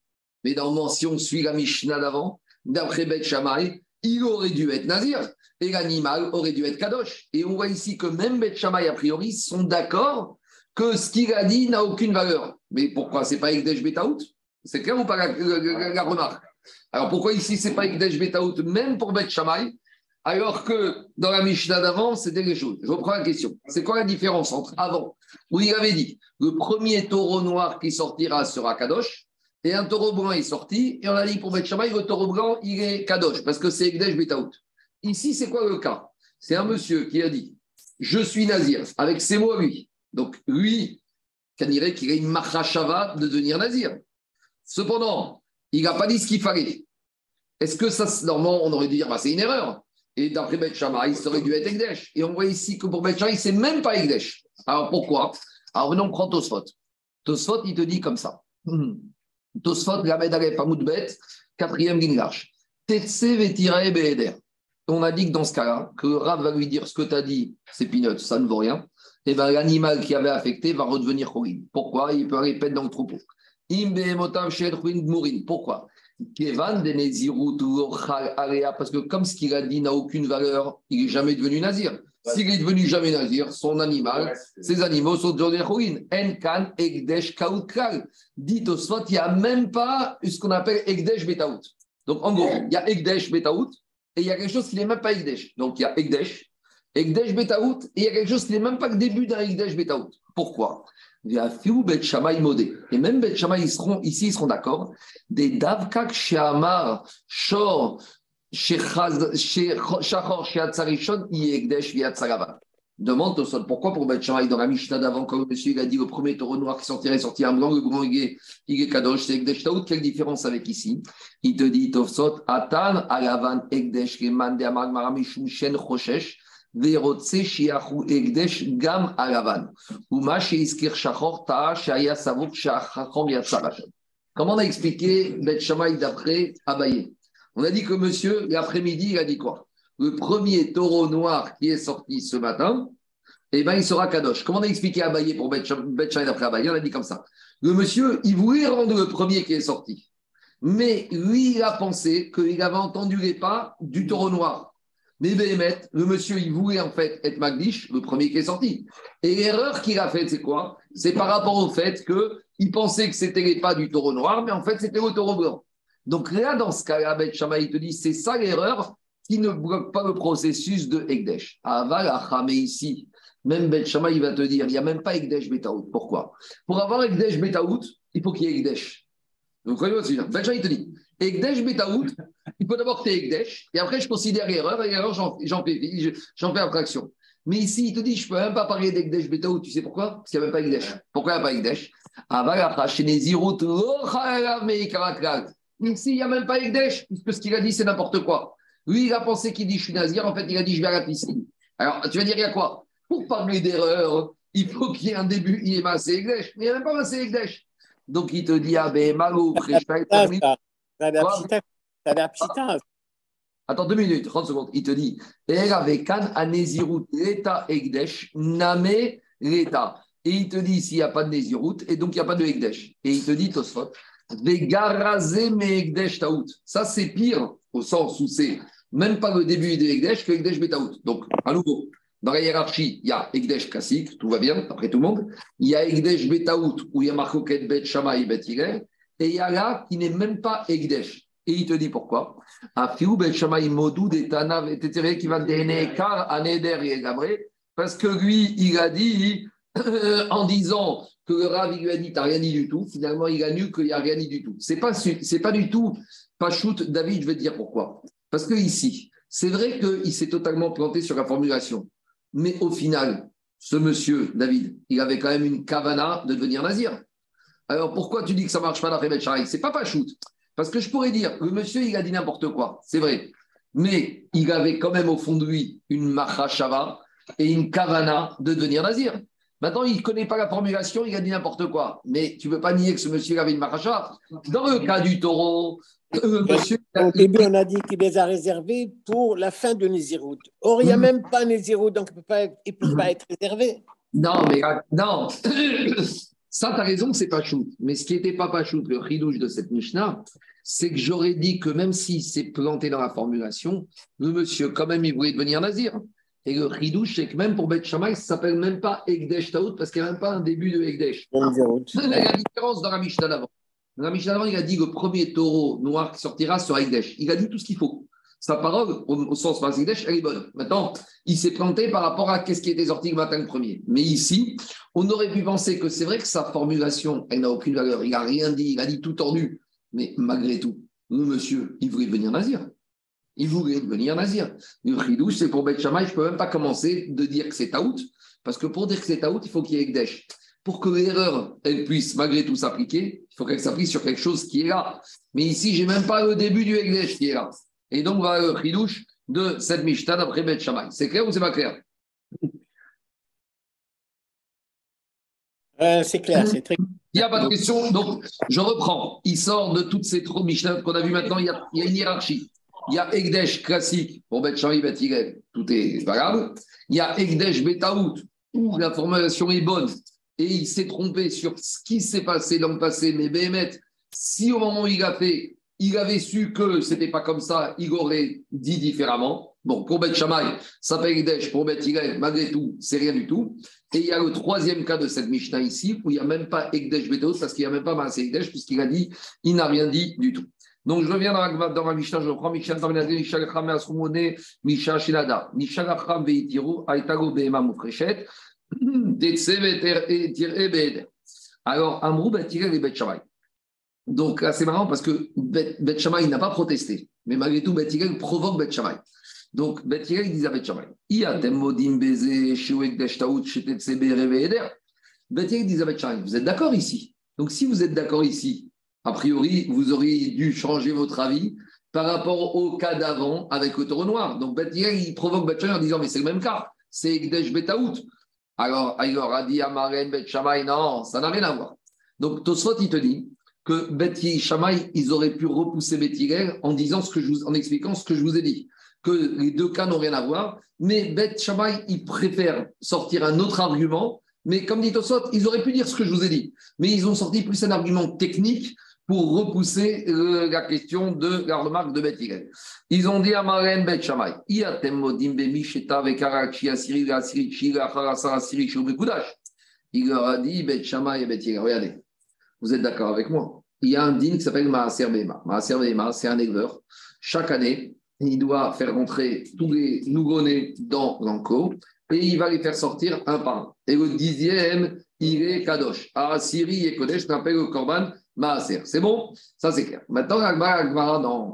Mais normalement, si on suit la Mishnah d'avant, d'après Beth Shammai, il aurait dû être nazir et l'animal aurait dû être kadosh. Et on voit ici que même Beth Shammai, a priori, sont d'accord que ce qu'il a dit n'a aucune valeur. Mais pourquoi? C'est pas Ekdesh Betaout C'est clair ou pas la, remarque? Alors pourquoi ici, c'est pas Ekdesh Betaout, même pour Beth Shammai alors que dans la Mishnah d'avant, c'était les choses? Je reprends la question. C'est quoi la différence entre avant, où il avait dit le premier taureau noir qui sortira sera Kadosh, et un taureau blanc est sorti, et on a dit pour Beth le taureau blanc, il est Kadosh, parce que c'est Egdesh Betaout. Ici, c'est quoi le cas? C'est un monsieur qui a dit Je suis Nazir, avec ses mots à lui. Donc, lui, dirait qu'il a une machashava de devenir Nazir. Cependant, il n'a pas dit ce qu'il fallait. Est-ce que ça, normalement, on aurait dû dire bah, c'est une erreur et d'après Beth ça aurait dû être Egdesh. Et on voit ici que pour Beth Shammai, c'est même pas Egdesh. Alors pourquoi? Alors venons prendre Tosfot. Tosfot, il te dit comme ça. Tosfot, Gamed Aleph Bet, quatrième ligne large. Tetse Vetirae Be'eder. On a dit que dans ce cas-là, que Rav va lui dire ce que tu as dit, c'est peanuts, ça ne vaut rien. Et bien l'animal qui avait affecté va redevenir Chorin. Pourquoi? Il peut répéter dans le troupeau. Pourquoi? Parce que comme ce qu'il a dit n'a aucune valeur, il n'est jamais devenu nazir. S'il est devenu jamais nazir, son animal, ses animaux sont devenus ruines. Enkan, Egdesh, Kaoutkal. Dit au soit, il n'y a même pas ce qu'on appelle Egdesh Betaout. Donc en gros, il y a Egdesh Betaout et il y a quelque chose qui n'est même pas Egdesh. Donc il y a Egdesh, Egdesh Betaout et il y a quelque chose qui n'est même pas le début d'un Egdesh Betaout. Pourquoi? Et même Bet ils seront, ici, ils seront d'accord. Des Davkak Sheamar Shor Shachor Sheatzarishon Yegdesh Viatzarava. Demande au sol. Pourquoi pour Bet dans la Mishnah d'avant, le monsieur il a dit le premier taureau noir qui sortirait sortir un blanc, le blanc il est, kadosh, c'est Ekdesh Taout, quelle différence avec ici? Il te dit Tovsot, Atan, Alavan, Ekdesh, Keman, de Amag, Maramishum, Shen, Choshesh, Comment on a expliqué Bet d'après Abaye On a dit que monsieur, l'après-midi, il a dit quoi? Le premier taureau noir qui est sorti ce matin, eh ben, il sera Kadosh. Comment on a expliqué Abaye pour Bet d'après Abaye? On a dit comme ça. Le monsieur, il voulait rendre le premier qui est sorti. Mais lui, il a pensé qu'il avait entendu les pas du taureau noir. Mais Béhémet, le monsieur, il voulait en fait être Magdish, le premier qui est sorti. Et l'erreur qu'il a faite, c'est quoi? C'est par rapport au fait qu'il pensait que c'était les pas du taureau noir, mais en fait, c'était le taureau blanc. Donc là, dans ce cas-là, Bet il te dit, c'est ça l'erreur qui ne bloque pas le processus de Ekdesh. Aval, mais ici, même Ben il va te dire, il n'y a même pas Ekdesh Betaout. Pourquoi? Pour avoir Ekdesh Betaout, il faut qu'il y ait Ekdesh. Donc, voyez ce que Ben il te dit, Ekdesh Betaout, il faut d'abord que tu Ekdesh, et après je considère l'erreur, et l'erreur, j'en fais, abstraction. Mais ici, il te dit, je ne peux même pas parler d'Ekdesh Betaout. Tu sais pourquoi? Parce qu'il n'y a même pas Ekdesh. Pourquoi il n'y a pas Ekdesh? Ici, il n'y a même pas Ekdesh, puisque ce qu'il a dit, c'est n'importe quoi. Lui, il a pensé qu'il dit je suis nazir, en fait, il a dit je vais à la piscine. Alors, tu vas dire, il y a quoi? Pour parler d'erreur, il faut qu'il y ait un début, il y ait Massé Egdesh. Mais il n'y a même pas Massé Egdesh. Donc, il te dit, ah ben, Malo, Attends deux minutes, 30 secondes. Il te dit, egdesh name leta. Et il te dit s'il n'y a pas de nezirut, et donc il n'y a pas de egdesh. Et il te dit, Tosfot, egdesh taout. Ça, c'est pire, au sens où c'est même pas le début de Ekdesh que Ekdesh Betaout. Donc, à nouveau, dans la hiérarchie, il y a Ekdesh classique, tout va bien, après tout le monde. Il y a Ekdesh Betaout, où il y a Marcoquet Bet Shama et Bet Et il y a là qui n'est même pas Ekdesh. Et il te dit pourquoi? Va parce que lui, il a dit, en disant que le Rav, lui a dit, t'as rien dit du tout, finalement, il a nu qu'il n'y a rien dit du tout. C'est pas, pas du tout, pas shoot, David, je vais te dire pourquoi. Parce que ici, c'est vrai qu'il s'est totalement planté sur la formulation. Mais au final, ce monsieur, David, il avait quand même une cavana de devenir nazir. Alors pourquoi tu dis que ça ne marche pas dans Ce C'est pas pas shoot. Parce que je pourrais dire, le monsieur, il a dit n'importe quoi. C'est vrai. Mais il avait quand même au fond de lui une machashava et une kavana de devenir nazir. Maintenant, il ne connaît pas la formulation, il a dit n'importe quoi. Mais tu ne peux pas nier que ce monsieur avait une machashava. Dans le cas du taureau, euh, Au début, on a dit qu'il les a réservés pour la fin de Nézirut. Or, il n'y a même pas Nézirut, donc il ne peut, pas être réservé. Non, mais non. Ça, tu as raison, c'est pas chou. Mais ce qui n'était pas pas chou, le ridouche de cette Mishnah, c'est que j'aurais dit que même s'il s'est planté dans la formulation, le monsieur, quand même, il voulait devenir nazir. Et le ridouche, c'est que même pour Beth Shammai, ça ne s'appelle même pas Egdesh Taout parce qu'il n'y a même pas un début de Egdesh. Il y a la différence dans la Mishnah d'avant. Dans la Mishnah il a dit que le premier taureau noir qui sortira sera Igdesh. Il a dit tout ce qu'il faut. Sa parole, au, sens sens Igdesh, elle est bonne. Maintenant, il s'est planté par rapport à ce qui était sorti le matin le premier. Mais ici, on aurait pu penser que c'est vrai que sa formulation, elle n'a aucune valeur. Il n'a rien dit, il a dit tout tordu. Mais malgré tout, le monsieur, il voulait devenir nazir. Il voulait devenir nazir. Le chidouche, c'est pour Beth je ne peux même pas commencer de dire que c'est out, parce que pour dire que c'est out, il faut qu'il y ait Ekdesh pour que l'erreur elle puisse malgré tout s'appliquer, il faut qu'elle s'applique sur quelque chose qui est là. Mais ici, j'ai même pas le début du Egdesh qui est là. Et donc, va le chidouche de cette Mishnah d'après Beth Shammai. C'est clair ou c'est pas clair? Euh, C'est clair, c'est très Il n'y a pas de question. Donc, je reprends. Il sort de toutes ces trois Mishnah qu'on a vu maintenant. Il y a, une hiérarchie. Il y a Egdesh classique pour Beth Shammai, Beth tout est valable. Il y a Egdesh Betaout où la formulation est bonne et il s'est trompé sur ce qui s'est passé dans le passé, mais Béhémet, si au moment où il a fait, il avait su que ce n'était pas comme ça, il aurait dit différemment. Bon, pour Beth Shammai, ça fait Ekdesh, pour Beth Hillel, malgré tout, c'est rien du tout. Et il y a le troisième cas de cette Mishnah ici, où il n'y a même pas Ekdesh Betos, parce qu'il n'y a même pas Maasé Ekdesh, puisqu'il a dit, il n'a rien dit du tout. Donc, je reviens dans, la, dans ma Mishnah, je reprends Mishnah Taminade, Mishnah Lechame Asrumone, Mishnah Shinada, Mishnah Lecham Veitiru, Aitago Behema Mufreshet, alors, Amrou Batirel et Bet Donc, c'est marrant parce que Bet, Bet n'a pas protesté. Mais malgré tout, Bet provoque Bet Donc, Bet il dit à Bet Shammai, modim beze, taout, Bet dit à Bet vous êtes d'accord ici? Donc, si vous êtes d'accord ici, a priori, vous auriez dû changer votre avis par rapport au cas d'avant avec le taureau noir. Donc, Bet provoque Bet en disant, mais c'est le même cas, c'est Ekdesh Betaout. Alors, il a dit à Maren Bet non, ça n'a rien à voir. Donc, Tosfot, il te dit que Bet Shammai, ils auraient pu repousser Bet en, disant ce que je vous, en expliquant ce que je vous ai dit, que les deux cas n'ont rien à voir, mais Bet Shammai, ils préfèrent sortir un autre argument, mais comme dit Tosfot, ils auraient pu dire ce que je vous ai dit, mais ils ont sorti plus un argument technique pour repousser euh, la question de la remarque de Bet Ils ont dit à Maren Bet Shammai, il leur a dit Bet Shammai et Bet regardez, vous êtes d'accord avec moi? Il y a un din qui s'appelle Maaser Behema. Maaser Behema, c'est un éleveur. Chaque année, il doit faire rentrer tous les nouveau-nés dans l'enclos et il va les faire sortir un par un. Et le dixième, il est Kadosh. Ah, Syrie et Kodesh, appelle le Korban Maaser. C'est bon? Ça, c'est clair. Maintenant,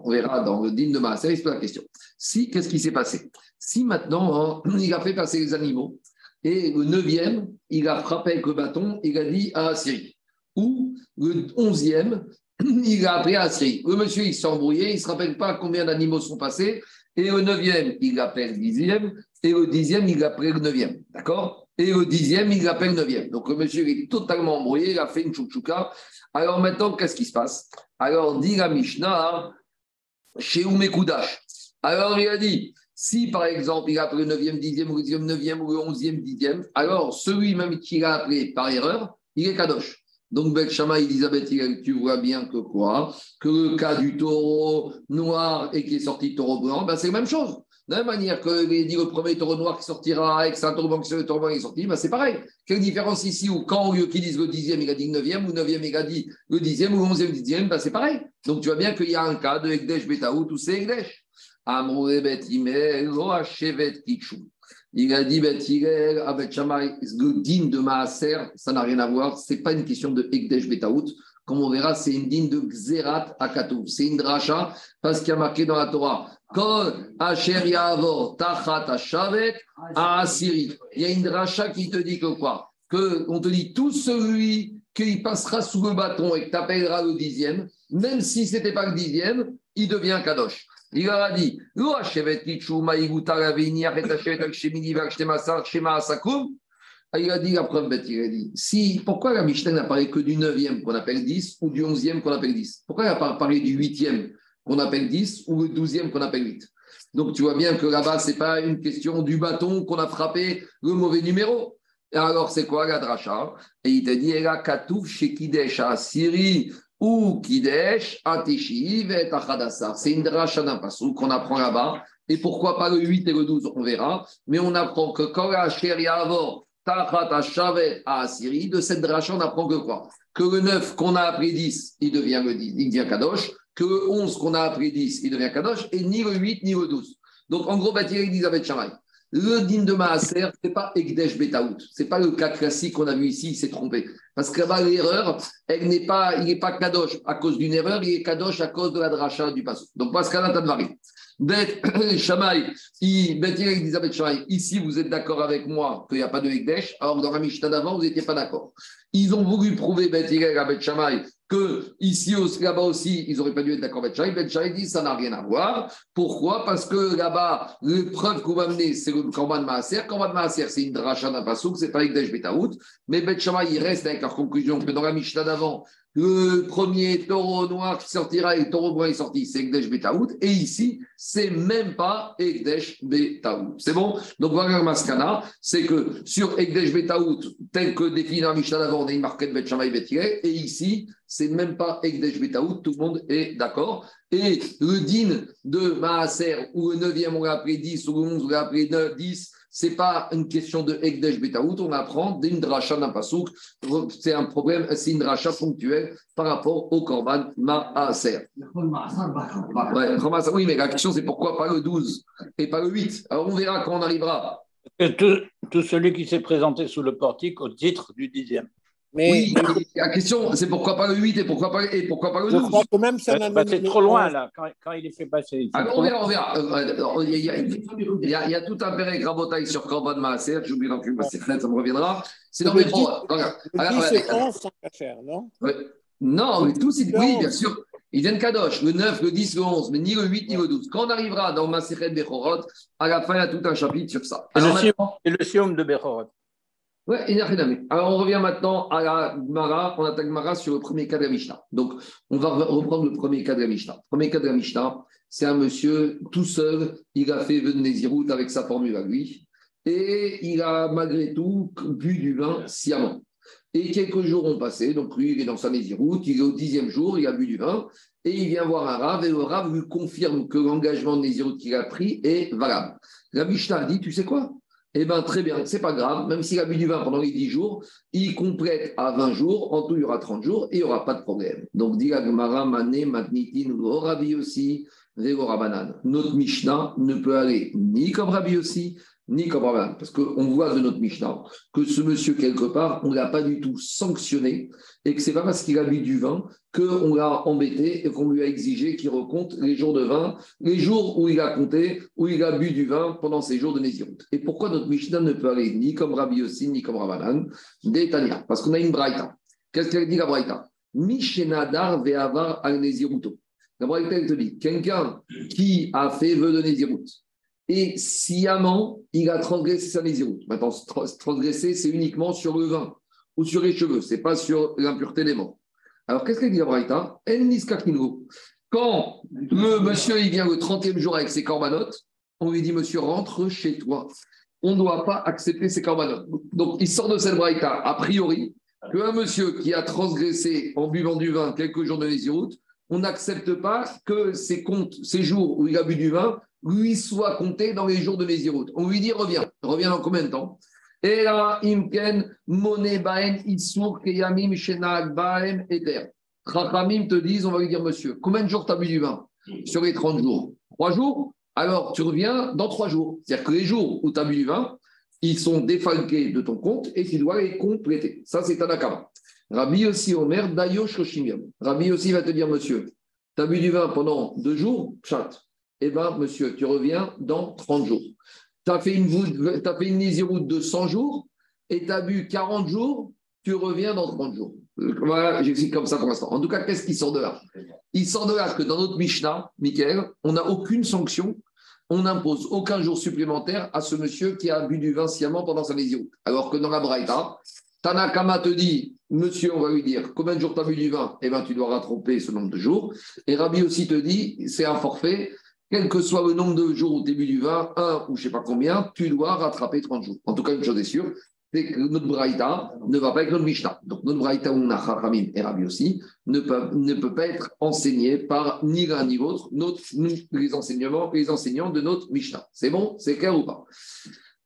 on verra dans le din de Maaser, il se pose la question. Si, qu'est-ce qui s'est passé? Si maintenant, hein, il a fait passer les animaux et le neuvième, il a frappé avec le bâton, il a dit à Syrie. Ou le onzième, il a appelé à Syrie. Le monsieur, il s'est embrouillé, il ne se rappelle pas combien d'animaux sont passés. Et le neuvième, il appelle le dixième. Et le dixième, il appelle le neuvième. D'accord? Et le dixième, il appelle le neuvième. Donc le monsieur, il est totalement embrouillé, il a fait une chouchouka. Alors maintenant, qu'est-ce qui se passe? Alors, dit la Mishnah, chez Oumekoudash. Alors, il a dit, si par exemple, il a appelé le 9e, 10e, ou le 10e, 9e, ou le 11e, 10e, alors celui même qui l'a appelé par erreur, il est Kadosh. Donc, Beth Shama, Elisabeth, tu vois bien que quoi? Que le cas du taureau noir et qui est sorti taureau blanc, ben c'est la même chose. De la même manière que dit le premier taureau noir qui sortira avec un taureau blanc, le taureau blanc est sorti, ben c'est pareil. Quelle différence ici où quand au lieu qu'ils disent le dixième, il a dit le neuvième, ou le neuvième, il a dit le dixième, ou le onzième, dixième, ben c'est pareil. Donc tu vois bien qu'il y a un cas de Ekdesh Betaout ou c'est Ekdesh. Bet il a dit, Bet avec le din de Maaser, ça n'a rien à voir. Ce n'est pas une question de Ekdesh Betaout. Comme on verra, c'est une din de Xerat Akatou. C'est une dracha parce qu'il y a marqué dans la Torah. Asher Yavor Tachat Ashavet Asiri. Il y a une dracha qui te dit que quoi? Que on te dit tout celui qui passera sous le bâton et que tu appelleras le dixième, même si ce n'était pas le dixième, il devient Kadosh. Il leur a dit il a dit la preuve il a dit si, pourquoi la Mishnah n'a parlé que du 9e qu'on appelle 10 ou du 11e qu'on appelle 10 Pourquoi elle n'a parlé du 8e qu'on appelle 10 ou le 12e qu'on appelle 8 Donc tu vois bien que là-bas, ce n'est pas une question du bâton qu'on a frappé le mauvais numéro. Et alors, c'est quoi la dracha? Et il te dit Elle a katouf chez Kidesh à Syrie ou Kidesh, Ateshiv et Achadassar. C'est une dracha d'un passou qu'on apprend là-bas. Et pourquoi pas le 8 et le 12, on verra. Mais on apprend que quand la Yavor, Tachat Shavet à Assyrie, de cette dracha, on apprend que quoi? Que le 9 qu'on a appris 10, il devient le 10, il devient Kadosh. Que le 11 qu'on a appris 10, il devient Kadosh. Et ni le 8, ni le 12. Donc en gros, Bâtir Elisabeth Chamaï. Le din de Maaser, ce n'est pas Ekdesh Betaout. Ce n'est pas le cas classique qu'on a vu ici, il s'est trompé. Parce que là-bas, l'erreur, il n'est pas Kadosh à cause d'une erreur, il est Kadosh à cause de la dracha du passage. Donc, Pascal Tadvari. Bet Shamaï, Bet Elisabeth Shamaï, ici, vous êtes d'accord avec moi qu'il n'y a pas de Ekdesh, alors dans la Mishnah d'avant, vous n'étiez pas d'accord. Ils ont voulu prouver Bet Elisabeth Shamaï que ici, là-bas aussi, ils n'auraient pas dû être d'accord avec Ben Shai dit ça n'a rien à voir. Pourquoi? Parce que là-bas, l'épreuve qu'on va mener, c'est le Korban Maaser. Korban Maaser, c'est une dracha d'un pasouk, c'est pas avec Betaout. Mais Ben il reste avec leur conclusion que dans la Mishnah d'avant, le premier taureau noir qui sortira et le taureau blanc est sorti, c'est Ekdesh Betaout. Et ici, c'est même pas Ekdesh Betaout. C'est bon? Donc voilà Maskana, c'est que sur Ekdesh Betaout, tel que défini dans la Mishnah d'avant, on a une marquette Et ici, c'est même pas Ekdesh Betaout, tout le monde est d'accord. Et le din de Maaser, où le 9e on l'a appelé 10, ou le 11 on l'a appelé 9, 10, c'est pas une question de Ekdesh Betaout, on apprend d'une dracha d'un pasouk. C'est un problème, c'est une dracha ponctuelle par rapport au Korban Maaser. Oui, mais la question c'est pourquoi pas le 12 et pas le 8 Alors on verra quand on arrivera. Tout, tout celui qui s'est présenté sous le portique au titre du dixième. Mais, oui, la question, c'est pourquoi pas le 8 et pourquoi pas, et pourquoi pas le 12 Je crois que même ça bah, C'est trop loin, là, quand, quand, il est fait passer. Ah, on verra, on verra. Euh, il, y a, il, y a, il y a tout un pérec rabotaille sur Korban Maaser, j'oublie dans le Maaser, ça me reviendra. C'est dans mes 11 sans cacher, non? Non, mais tout, c'est. Oui, bien sûr. Ils viennent Kadosh, le 9, le 10, le 11, mais ni le 8, ni le 12. Quand on arrivera dans Maseret Bechorot, à la fin, il y a tout un chapitre sur ça. et le siom de Bechorot. À Alors, on revient maintenant à la. On attaque Mara sur le premier cas de la Mishnah. Donc, on va reprendre le premier cas de la Mishnah. Le premier cas de la Mishnah, c'est un monsieur tout seul. Il a fait Nézirut avec sa formule à lui. Et il a malgré tout bu du vin sciemment. Et quelques jours ont passé, donc lui, il est dans sa Nézirut, il est au dixième jour, il a bu du vin, et il vient voir un Rav, et le Rav lui confirme que l'engagement de Nézirut qu'il a pris est valable. La Mishnah dit, tu sais quoi? Eh bien, très bien, c'est pas grave, même s'il a bu du vin pendant les dix jours, il complète à 20 jours, en tout, il y aura 30 jours, et il n'y aura pas de problème. Donc, dit Mané, Matnitin, Rabi aussi, Notre Mishnah ne peut aller ni comme Rabbi aussi, ni comme Parce qu'on voit de notre Mishnah que ce monsieur, quelque part, on ne l'a pas du tout sanctionné et que ce n'est pas parce qu'il a bu du vin qu'on l'a embêté et qu'on lui a exigé qu'il recompte les jours de vin, les jours où il a compté, où il a bu du vin pendant ses jours de Nézirut. Et pourquoi notre Mishnah ne peut aller ni comme Rabbi aussi, ni comme Rabbanan D'Etania. Parce qu'on a une braïta. Qu'est-ce qu'elle dit la braïta? Mishenadar ve'avar al. La braïta, elle te dit quelqu'un qui a fait vœu de Nézirut et sciemment, il a transgressé sa Nézirut. Maintenant, transgresser, c'est uniquement sur le vin ou sur les cheveux, ce n'est pas sur l'impureté des membres. Alors, qu'est-ce qu'elle dit la Quand le monsieur il vient le 30e jour avec ses corbanotes, on lui dit Monsieur, rentre chez toi. On ne doit pas accepter ses corbanotes. Donc, il sort de cette braïta, a priori, qu'un monsieur qui a transgressé en buvant du vin quelques jours de Nézirut, on n'accepte pas que ses comptes, ces jours où il a bu du vin, lui soit compté dans les jours de Nézirut. On lui dit reviens. Reviens dans combien de temps? Et là, Imken, Monebaen, Itsur, Keyamim, Shenag, Baem, Eter. Te disent, on va lui dire, monsieur, combien de jours tu as bu du vin? Sur les 30 jours. Trois jours? Alors, tu reviens dans trois jours. C'est-à-dire que les jours où tu as bu du vin, ils sont défalqués de ton compte et tu dois les compléter. Ça, c'est Tanakama. Rabbi aussi, Omer, Dayo, Shoshimiam. Rabbi aussi va te dire, monsieur, tu as bu du vin pendant deux jours, chat eh bien, monsieur, tu reviens dans 30 jours. Tu as fait une, as fait une de 100 jours et tu as bu 40 jours, tu reviens dans 30 jours. Voilà, j'explique comme ça pour l'instant. En tout cas, qu'est-ce qui sort de là? Il sort de que dans notre Mishnah, Michael, on n'a aucune sanction, on n'impose aucun jour supplémentaire à ce monsieur qui a bu du vin sciemment pendant sa Nézirut. Alors que dans la Braïta, Tanakama te dit, monsieur, on va lui dire, combien de jours tu as bu du vin? Eh bien, tu dois rattraper ce nombre de jours. Et Rabbi aussi te dit, c'est un forfait, quel que soit le nombre de jours au début du vin, un ou je ne sais pas combien, tu dois rattraper 30 jours. En tout cas, une chose est sûre, c'est que notre Braïta ne va pas avec notre Mishnah. Donc notre Braïta, où on a Chachamim et Rabbi aussi, ne peut, ne peut pas être enseigné par ni l'un ni l'autre, les enseignements, les enseignants de notre Mishnah. C'est bon C'est clair ou pas?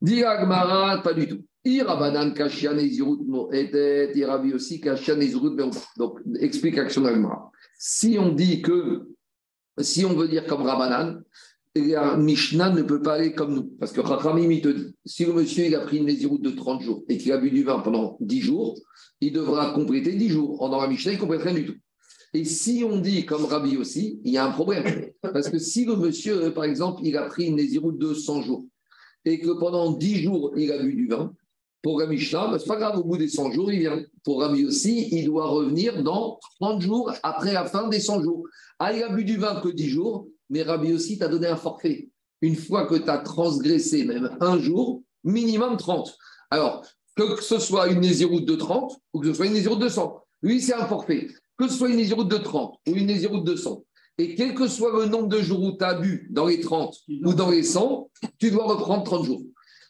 Diagmara, pas du tout. Irabanan kashian ezirut mo'etet, irabi aussi kashian ezirut Donc, explication d'Agmara. Si on dit que si on veut dire comme Rabbanan, la Mishnah ne peut pas aller comme nous. Parce que Rachamim, il te dit, si le monsieur il a pris une lésiroute de 30 jours et qu'il a bu du vin pendant 10 jours, il devra compléter 10 jours. Dans la Mishnah, il ne complète rien du tout. Et si on dit comme Rabbi aussi, il y a un problème. Parce que si le monsieur, par exemple, il a pris une lésiroute de 100 jours et que pendant 10 jours, il a bu du vin, pour la Mishnah, ce n'est pas grave, au bout des 100 jours, il vient. Pour Rabbi aussi, il doit revenir dans 30 jours après la fin des 100 jours. Ah, il a bu du vin que 10 jours, mais Rabbi aussi t'a donné un forfait. Une fois que tu as transgressé même un jour, minimum 30. Alors, que ce soit une nésiroute de 30 ou que ce soit une nésiroute de 100, lui, c'est un forfait. Que ce soit une nésiroute de 30 ou une nésiroute de 100, et quel que soit le nombre de jours où tu as bu dans les 30 ou dans les 100, tu dois reprendre 30 jours.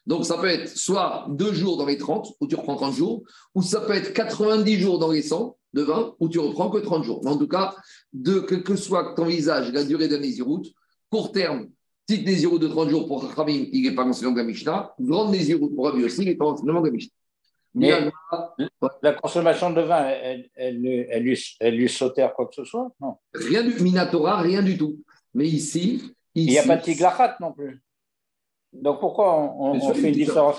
Donc, ça peut être soit deux jours dans les 30, où tu reprends 30 jours, ou ça peut être 90 jours dans les 100 de 20, où tu reprends que 30 jours. en tout cas, de, quel que soit que ton visage, la durée d'un Néziroute, court terme, petite Néziroute de 30 jours pour Khamim, il n'est pas mentionné de la Mishnah, grande Néziroute pour Rabbi aussi, il n'est pas mentionné de la Mishnah. Mais la consommation de vin, elle, elle, elle, lui, elle lui sautère quoi que ce soit? Non. Rien du Minatora, rien du tout. Mais ici. il n'y a pas de tiglachat non plus. Donc pourquoi on, fait une différence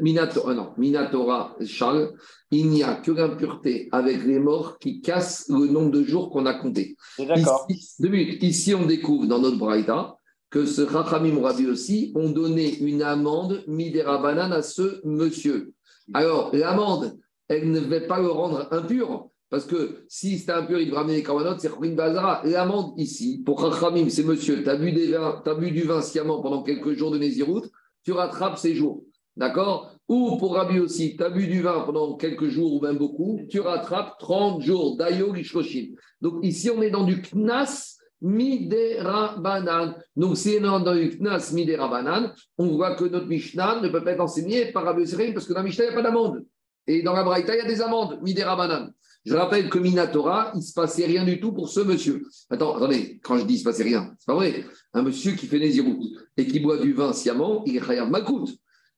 Minatora, non, Minatora, Charles, il n'y a que l'impureté avec les morts qui cassent le nombre de jours qu'on a compté. D'accord. Ici, deux minutes. Ici, on découvre dans notre Braïta que ce Rachamim Rabi aussi ont donné une amende midera banane à ce monsieur. Alors, l'amende, elle ne va pas le rendre impur. Parce que si c'était impur, il devrait ramener les korbanot, c'est Khourin Bazara. L'amende ici, pour Rachamim, c'est monsieur, tu as, bu du vin sciemment pendant quelques jours de Nézirout, tu rattrapes ces jours. D'accord? Ou pour Rabbi aussi, tu as bu du vin pendant quelques jours ou même beaucoup, tu rattrapes 30 jours d'Ayo. Donc ici, on est dans du Knas Midera Banan. Donc si on est dans du Knas Midera Banan, on voit que notre Mishnah ne peut pas être enseigné par Rabbi Yossi parce que dans la Mishnah, il n'y a pas d'amende. Et dans la Braïta, il y a des amendes, Midera Banan. Je rappelle que Minatora, il ne se passait rien du tout pour ce monsieur. Attends, attendez, quand je dis il ne se passait rien, c'est pas vrai. Un monsieur qui fait les et qui boit du vin sciemment, il est Khayab Makout.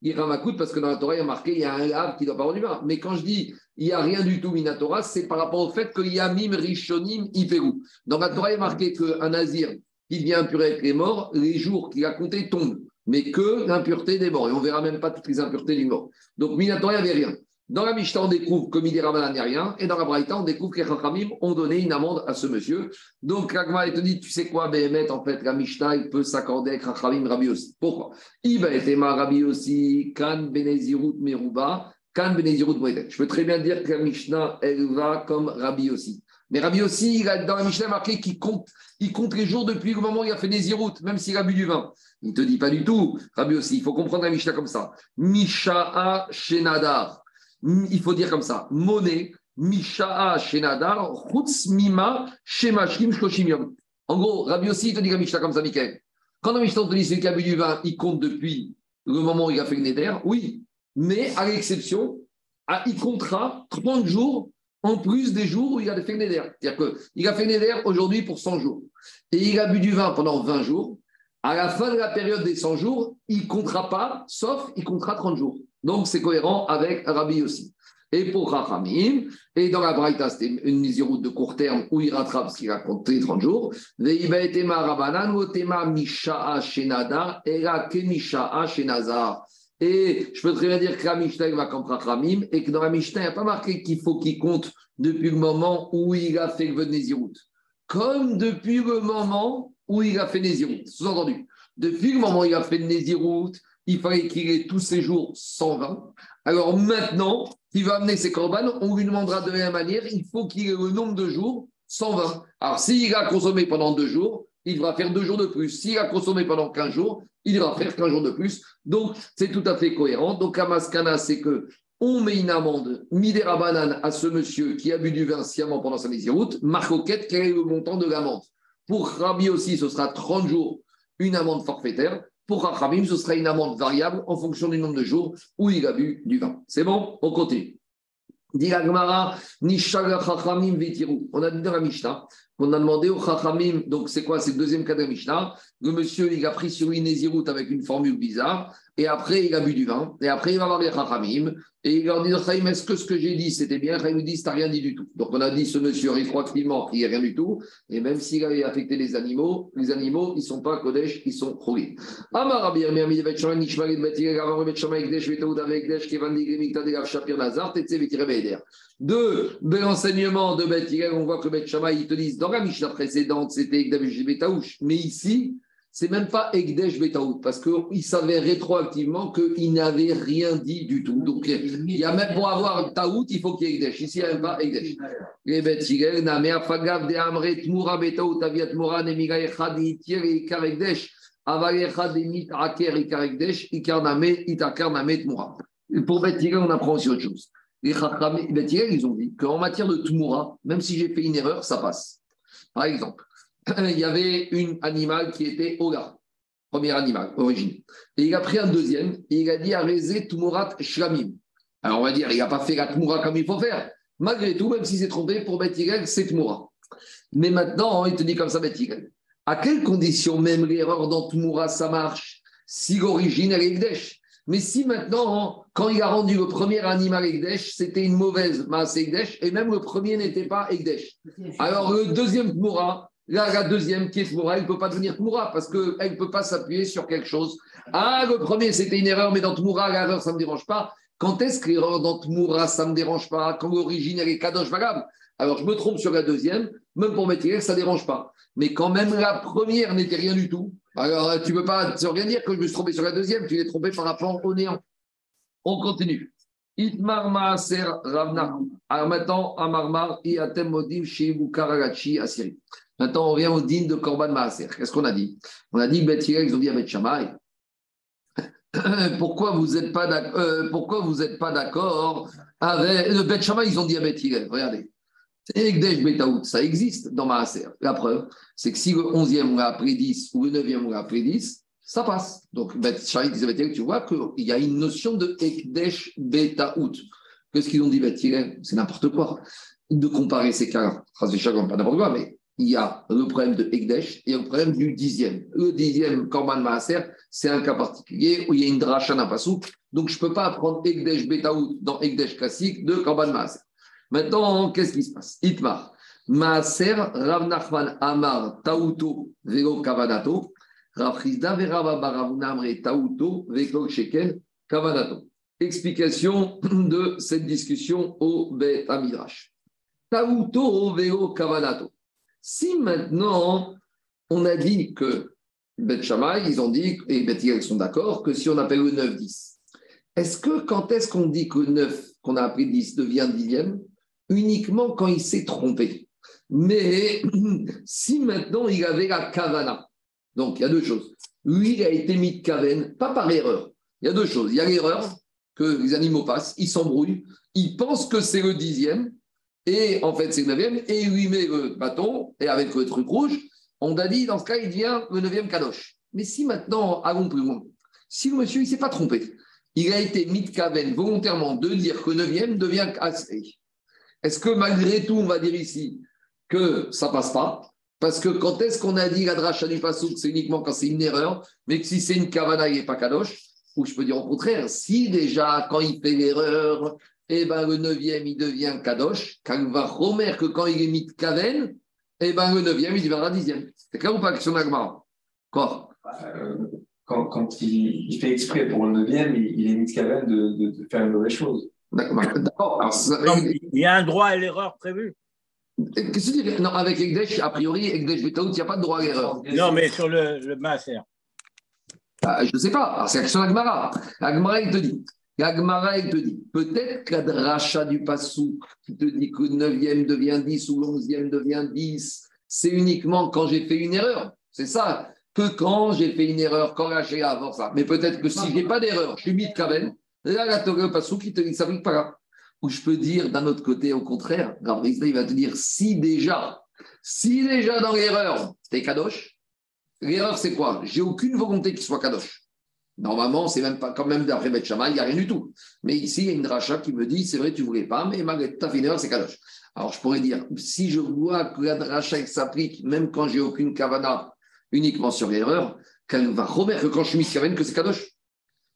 Il Makout parce que dans la Torah, il y a marqué il y a un lave qui doit pas boire du vin. Mais quand je dis il n'y a rien du tout Minatora, c'est par rapport au fait qu'il y a Mim Rishonim Iperu. Dans la Torah, il y a marqué qu'un nazir qui devient impur avec les morts, les jours qu'il a comptés tombent. Mais que l'impureté des morts. Et on ne verra même pas toutes les impuretés du mort. Donc Minatora, il n'y avait rien. Dans la Mishnah, on découvre que Midi Rabbanan n'y a rien. Et dans la Braïta, on découvre que les Chachamim ont donné une amende à ce monsieur. Donc, Ragma, il te dit, tu sais quoi, Béhémet, en fait, la Mishnah, il peut s'accorder avec Chachamim Rabbi aussi. Pourquoi? Iba et Rabbi aussi, Kan Benezirut Meruba, Kan Benezirut Moedet. Je peux très bien dire que la Mishnah, elle va comme Rabbi aussi. Mais Rabbi aussi, il dans la Mishnah, marqué qu'il compte, il compte les jours depuis le moment où il a fait Nézirut, même s'il a bu du vin. Il ne te dit pas du tout, Rabbi aussi. Il faut comprendre la Mishnah comme ça. Misha'a Shenadar. Il faut dire comme ça. Monnaie, Misha'a Shenadar, Mima Shemashkim Shloshim Yom. En gros, Rabbi aussi, il te dit la Mishnah comme ça, Michael. Quand la Mishnah te dit celui qui a bu du vin, il compte depuis le moment où il a fait le Neder, oui. Mais à l'exception, il comptera 30 jours en plus des jours où il a fait le Neder. C'est-à-dire qu'il a fait le Neder aujourd'hui pour 100 jours. Et il a bu du vin pendant 20 jours. À la fin de la période des 100 jours, il ne comptera pas, sauf il comptera 30 jours. Donc, c'est cohérent avec Rabbi aussi. Et pour Rachamim, et dans la Braïta, c'était une misérute de court terme où il rattrape ce qu'il a compté 30 jours. Et je peux très bien dire que la Mishnah va comme Rachamim, et que dans la Mishnah, il n'y a pas marqué qu'il faut qu'il compte depuis le moment où il a fait le Nézirut. Comme depuis le moment où il a fait Nézirut. Sous-entendu, depuis le moment où il a fait Nézirut, il fallait qu'il ait tous ses jours 120. Alors maintenant, il va amener ses corbanes, on lui demandera de la même manière, il faut qu'il ait le nombre de jours 120. Alors s'il a consommé pendant deux jours, il devra faire deux jours de plus. S'il a consommé pendant 15 jours, il devra faire 15 jours de plus. Donc c'est tout à fait cohérent. Donc à Maskana, c'est que on met une amende midera banane à ce monsieur qui a bu du vin sciemment pendant sa route. Marcoquette, quel est le montant de l'amende? Pour Rabi aussi, ce sera 30 jours, une amende forfaitaire. Pour Rachamim, ce sera une amende variable en fonction du nombre de jours où il a bu du vin. C'est bon? On continue. On a dit dans la Mishnah qu'on a demandé au Chachamim, donc c'est quoi C'est le deuxième cas de Mishnah. Le monsieur, il a pris sur une Nézirut avec une formule bizarre, et après, il a bu du vin, et après, il va voir les Chachamim, et il leur dit est-ce que ce que j'ai dit, c'était bien? Chaim nous dit, t'as rien dit du tout. Donc on a dit, ce monsieur, rétroactivement, il n'y a rien du tout, et même s'il avait affecté les animaux, les animaux, ils ne sont pas Kodesh, ils sont Choli. De, de l'enseignement de Bet Yirmiyah, on voit que Bet Shammai, ils te disent, dans la Mishnah précédente, c'était Ekdesh, Betaouch, mais ici, c'est même pas Ekdesh Betaout, parce qu'il savait rétroactivement qu'il n'avait rien dit du tout. Donc, il y a même pour avoir Taout, il faut qu'il y ait Ekdesh. Ici, il n'y a même pas Ekdesh. Les Bet Yirmiyah, Name, Afagav, De Amre, Tmura, Betaout, Aviat, Mora, Nemiga, Echad, Itir, Ikar, Ekdesh. Pour Bethilel, on apprend aussi autre chose. Les Bethilel, ils ont dit qu'en matière de Tmoura, même si j'ai fait une erreur, ça passe. Par exemple, il y avait un animal qui était Ola, premier animal, origine. Et il a pris un deuxième, et il a dit Arezé Tmourat Shlamim. Alors on va dire, il n'a pas fait la Tmoura comme il faut faire. Malgré tout, même s'il s'est trompé, pour Bethilel, c'est Tmoura. Mais maintenant, il te dit comme ça, Bethilel. À quelles conditions même l'erreur dans Tmoura, ça marche Si l'origine, elle est Ekdesh. Mais si maintenant, quand il a rendu le premier animal Ekdesh, c'était une mauvaise masse Ekdesh, et même le premier n'était pas Ekdesh. Alors le deuxième Tmoura, Là, la deuxième, qui est Moura, elle ne peut pas devenir Moura parce qu'elle ne peut pas s'appuyer sur quelque chose. Ah, le premier, c'était une erreur, mais dans Tmoura, l'erreur, ça ne me dérange pas. Quand est-ce que l'erreur dans Tmoura, ça ne me dérange pas? Quand l'origine, elle est Kadosh valable Alors, je me trompe sur la deuxième, même pour mettre ça ne dérange pas. Mais quand même, la première n'était rien du tout. Alors, tu ne peux pas rien dire que je me suis trompé sur la deuxième, tu l'es trompé par rapport au néant. On continue. Itmar Maaser Ravna. Alors maintenant, Amarmar, Iatem Karagachi, Assyrie. Maintenant, on revient au din de Korban Maaser. Qu'est-ce qu'on a dit? On a dit, Bet ils ont dit à Bet pourquoi vous n'êtes pas d'accord euh, pas d'accord avec le Bet Shammai Ils ont dit à Bet regardez. Ekdesh Betaout, ça existe dans Maaser. La preuve, c'est que si le 11e on l'a appris 10 ou le 9e on l'a appris 10, ça passe. Donc, Bet Shammai disait tu vois qu'il y a une notion de Ekdesh Betaout. Qu'est-ce qu'ils ont dit Bet C'est n'importe quoi de comparer ces cas-là. Pas n'importe quoi, mais il y a le problème de Ekdesh et le problème du dixième. Le dixième, Korban Maaser, c'est un cas particulier où il y a une dracha d'un Donc, je ne peux pas apprendre Ekdesh Betaout dans Ekdesh classique de Korban Maaser. Maintenant, qu'est-ce qui se passe? Itmar. Maaser, Rav Nachman Amar, Tauto, Velo Kavanato. Explication de cette discussion au Bet Amidrash. Tauto, Velo Kavanato. Si maintenant, on a dit que Bet ils ont dit, et Bet sont d'accord, que si on appelle le 9-10, est-ce que quand est-ce qu'on dit que le 9, qu'on a appris 10, devient dixième? Uniquement quand il s'est trompé. Mais si maintenant il avait la kavana, donc il y a deux choses. Lui, il a été mis de kaven, pas par erreur. Il y a deux choses. Il y a l'erreur que les animaux passent, ils s'embrouillent, ils pensent que c'est le dixième, et en fait, c'est le neuvième, et il lui met le bâton, et avec le truc rouge, on a dit, dans ce cas, il devient le neuvième kadosh. Mais si maintenant, allons plus loin, si le monsieur, il ne s'est pas trompé, il a été mis de kaven volontairement de dire que le neuvième devient cassé. Est-ce que malgré tout, on va dire ici que ça passe pas? Parce que quand est-ce qu'on a dit la dracha du pasouk, c'est uniquement quand c'est une erreur, mais que si c'est une kavana, il n'est pas kadosh Ou je peux dire au contraire, si déjà, quand il fait l'erreur, eh ben, le neuvième, il devient Kadosh. Quand il va Romer que quand il est mis Kaven, eh ben, le neuvième, il deviendra dixième. C'est clair ou pas, question d'Agmara Quoi? Euh, quand, quand il, fait exprès pour le neuvième, il, il est mis Kaven de, de, faire une mauvaise chose. D'accord. Il y a un droit à l'erreur prévu. Qu'est-ce que tu dis? Non, avec Egdesh, a priori, Egdesh Betaout, il n'y a pas de droit à l'erreur. Non, mais sur le, le Maaser. Ah, je ne sais pas. C'est la question d'Agmara. Agmara, il te dit Gagmara, il te dit, peut-être que la du Passou, qui te dit que le 9e devient 10 ou le 11e devient 10, c'est uniquement quand j'ai fait une erreur. C'est ça. Que quand j'ai fait une erreur, quand j'ai avant ça. Mais peut-être que si je n'ai pas d'erreur, je suis mis de Kaven, là, la Torah Passou qui te dit, ça ne pas là. Ou je peux dire d'un autre côté, au contraire, il va te dire, si déjà, si déjà dans l'erreur, t'es Kadosh, l'erreur c'est quoi? J'ai aucune volonté qu'il soit Kadosh. Normalement, c'est même pas, quand même d'après Beth il n'y a rien du tout. Mais ici, il y a une dracha qui me dit c'est vrai, tu voulais pas, mais malgré ta fineur, c'est kadosh. Alors, je pourrais dire si je vois que la s'applique, même quand j'ai aucune kavana, uniquement sur l'erreur, qu'elle va remettre que quand je suis mis kavana, que c'est kadosh.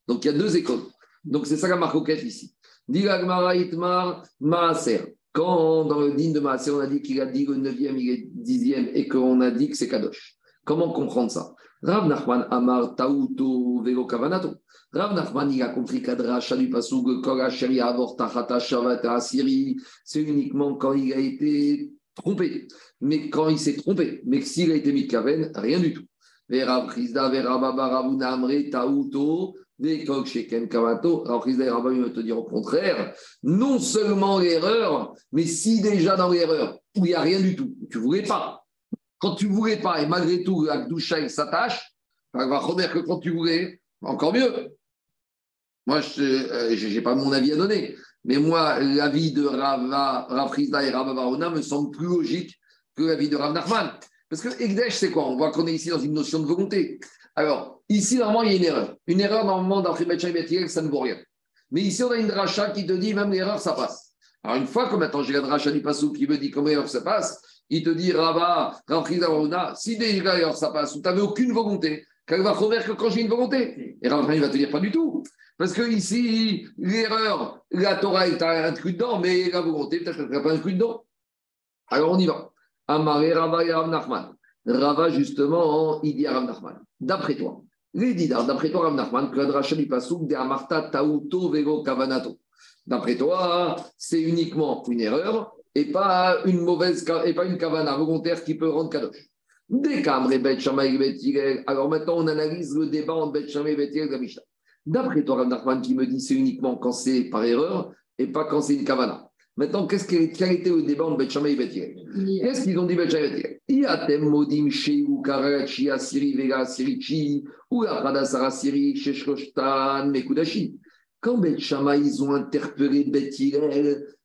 Donc, il y a deux écoles. Donc, c'est ça la marcoquette ici. Maaser. Quand dans le din de Maaser, on a dit qu'il a dit le 9e, il est 10e et qu'on a dit que c'est kadosh. Comment comprendre ça? Rav Nachman Amar Tauto Velo Kavanato. Rav Nachman, il a compris qu'Adracha du Pasug, Koracheri Avor Tachata Shavata Asiri, c'est uniquement quand il a été trompé. Mais quand il s'est trompé, mais s'il a été mis de Kaven, rien du tout. Vera Baba Ravuna Amre Tauto, Vekok Sheken Kavato. Alors Chizda et Rabba, il va te dire au contraire, non seulement l'erreur, mais si déjà dans l'erreur, où il n'y a rien du tout, tu ne voulais pas, quand tu ne voulais pas, et malgré tout, la doucha, il s'attache, il va remettre que quand tu voulais, encore mieux. Moi, je n'ai euh, pas mon avis à donner. Mais moi, l'avis de Rava, Rav et Rava Barona me semble plus logique que l'avis de Rav Nachman. Parce que Egdesh, c'est quoi? On voit qu'on est ici dans une notion de volonté. Alors, ici, normalement, il y a une erreur. Une erreur, normalement, dans et ça ne vaut rien. Mais ici, on a une dracha qui te dit, même l'erreur, ça passe. Alors, une fois que maintenant j'ai la dracha du Passou qui me dit comment l'erreur, ça passe, il te dit, Rava, si déjà ça passe, tu n'avais aucune volonté, qu'elle va remettre que quand j'ai une volonté. Et Rava, il va te dire pas du tout. Parce que ici, l'erreur, la Torah est inclus dedans, mais la volonté, peut-être qu'elle n'est pas inclus dedans. Alors on y va. Amaré Rava et Rav Nachman. Rava, justement, il dit à Rav Nachman, d'après toi, d'après toi, Rav Nachman, Tauto Vego Kavanato. D'après toi, c'est uniquement une erreur et pas une mauvaise et pas une kavana volontaire qui peut rendre kadosh. Alors maintenant, on analyse le débat entre Bet et Bet de la Mishnah. D'après toi, Rav Nachman, qui me dit c'est uniquement quand c'est par erreur et pas quand c'est une kavana. Maintenant, qu'est-ce qui quel était le débat entre Bet et Bet Qu'est-ce qu'ils ont dit Bet et Bet Iatem modim sheu karachi asiri vega sirichi ou la pradasara siri sheshkoshtan mekudashi. Quand Bet ils ont interpellé Bet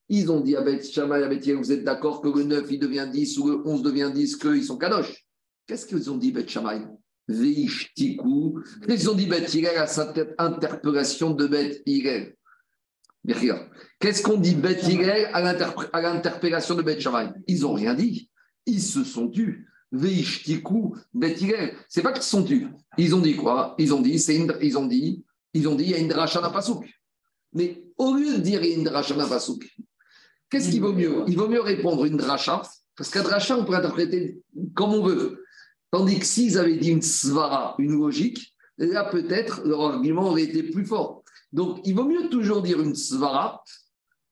ils ont dit à Bet Shammai, à Bet vous êtes d'accord que le 9 il devient 10 ou le 11 devient 10, qu'ils sont kadosh Qu'est-ce qu'ils ont dit Bet Shammai? Veishtiku. Ils ont dit Bet à cette interpellation de Bet Qu'est-ce qu'on dit Bet à l'interpellation de Bet Shammai? Ils n'ont rien dit. Ils se sont tus. Veishtiku, Bet C'est pas qu'ils se sont tus. Ils ont dit quoi? Ils ont dit, c'est ils ont dit, ils ont dit, il y a une dracha pasouk. Mais au lieu de dire il y a une dracha pasouk, qu'est-ce qu'il vaut mieux? Il vaut mieux répondre une dracha, parce qu'un dracha, on peut interpréter comme on veut. Tandis que s'ils avaient dit une svara, une logique, là peut-être leur argument aurait été plus fort. Donc il vaut mieux toujours dire une svara,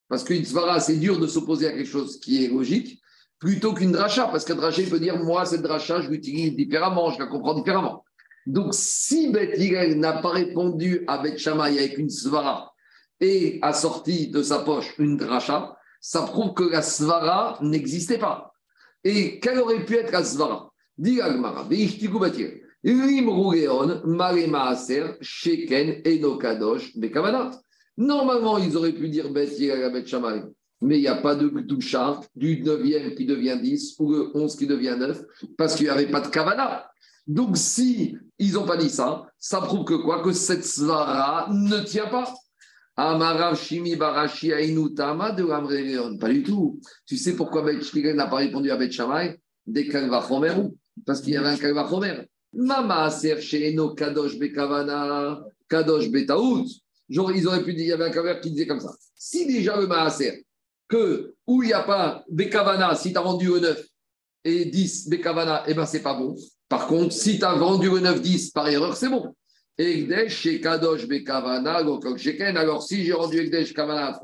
parce qu'une svara, c'est dur de s'opposer à quelque chose qui est logique, plutôt qu'une dracha, parce qu'un dracha, peut dire moi, cette dracha, je l'utilise différemment, je la comprends différemment. Donc si Beth n'a pas répondu à Beth Shammai avec une svara et a sorti de sa poche une dracha, ça prouve que la svara n'existait pas. Et quelle aurait pu être la svara? Normalement, ils auraient pu dire Bet mais il n'y a pas de Gdusha du 9e qui devient 10 ou le 11 qui devient 9 parce qu'il n'y avait pas de Kavana. Donc, si ils n'ont pas dit ça, ça prouve que quoi? Que cette svara ne tient pas. Amarav Shimi Barashi Ainutama de Pas du tout. Tu sais pourquoi Bet n'a pas répondu à Bet Shammai? Des Kalvachomerou parce qu'il y avait un Kalvachomer. Mama chez Eno Kadosh Bekavana, Kadosh Betaout. Ils auraient pu dire, il y avait un Kalvachomer qui disait comme ça. Si déjà le Maaser, que où il n'y a pas Bekavana, si tu as vendu au 9 et 10 Bekavana, eh bien, c'est pas bon. Par contre, si tu as vendu au 9, 10 par erreur, c'est bon. Egdesh chez Kadosh Bekavana, alors si j'ai rendu Egdesh Kavana a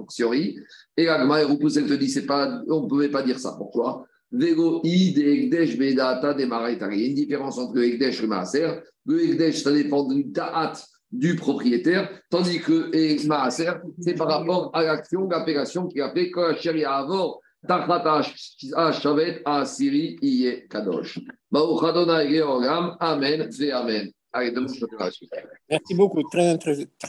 et Agma et Rupus, elle te dit, pas, on ne pouvait pas dire ça. Pourquoi? Vego id Egdesh Bedata Il y a une différence entre le Egdesh et le Maaser. Le Egdesh, ça dépend du Ta'at du propriétaire, tandis que le Maaser, c'est par rapport à l'action, l'appellation qui a fait Koacheri Avor. Tachat Shavet Asiri Iye Kadosh. Baruch Adonai Amen, Ve Amen. Merci beaucoup, très, très,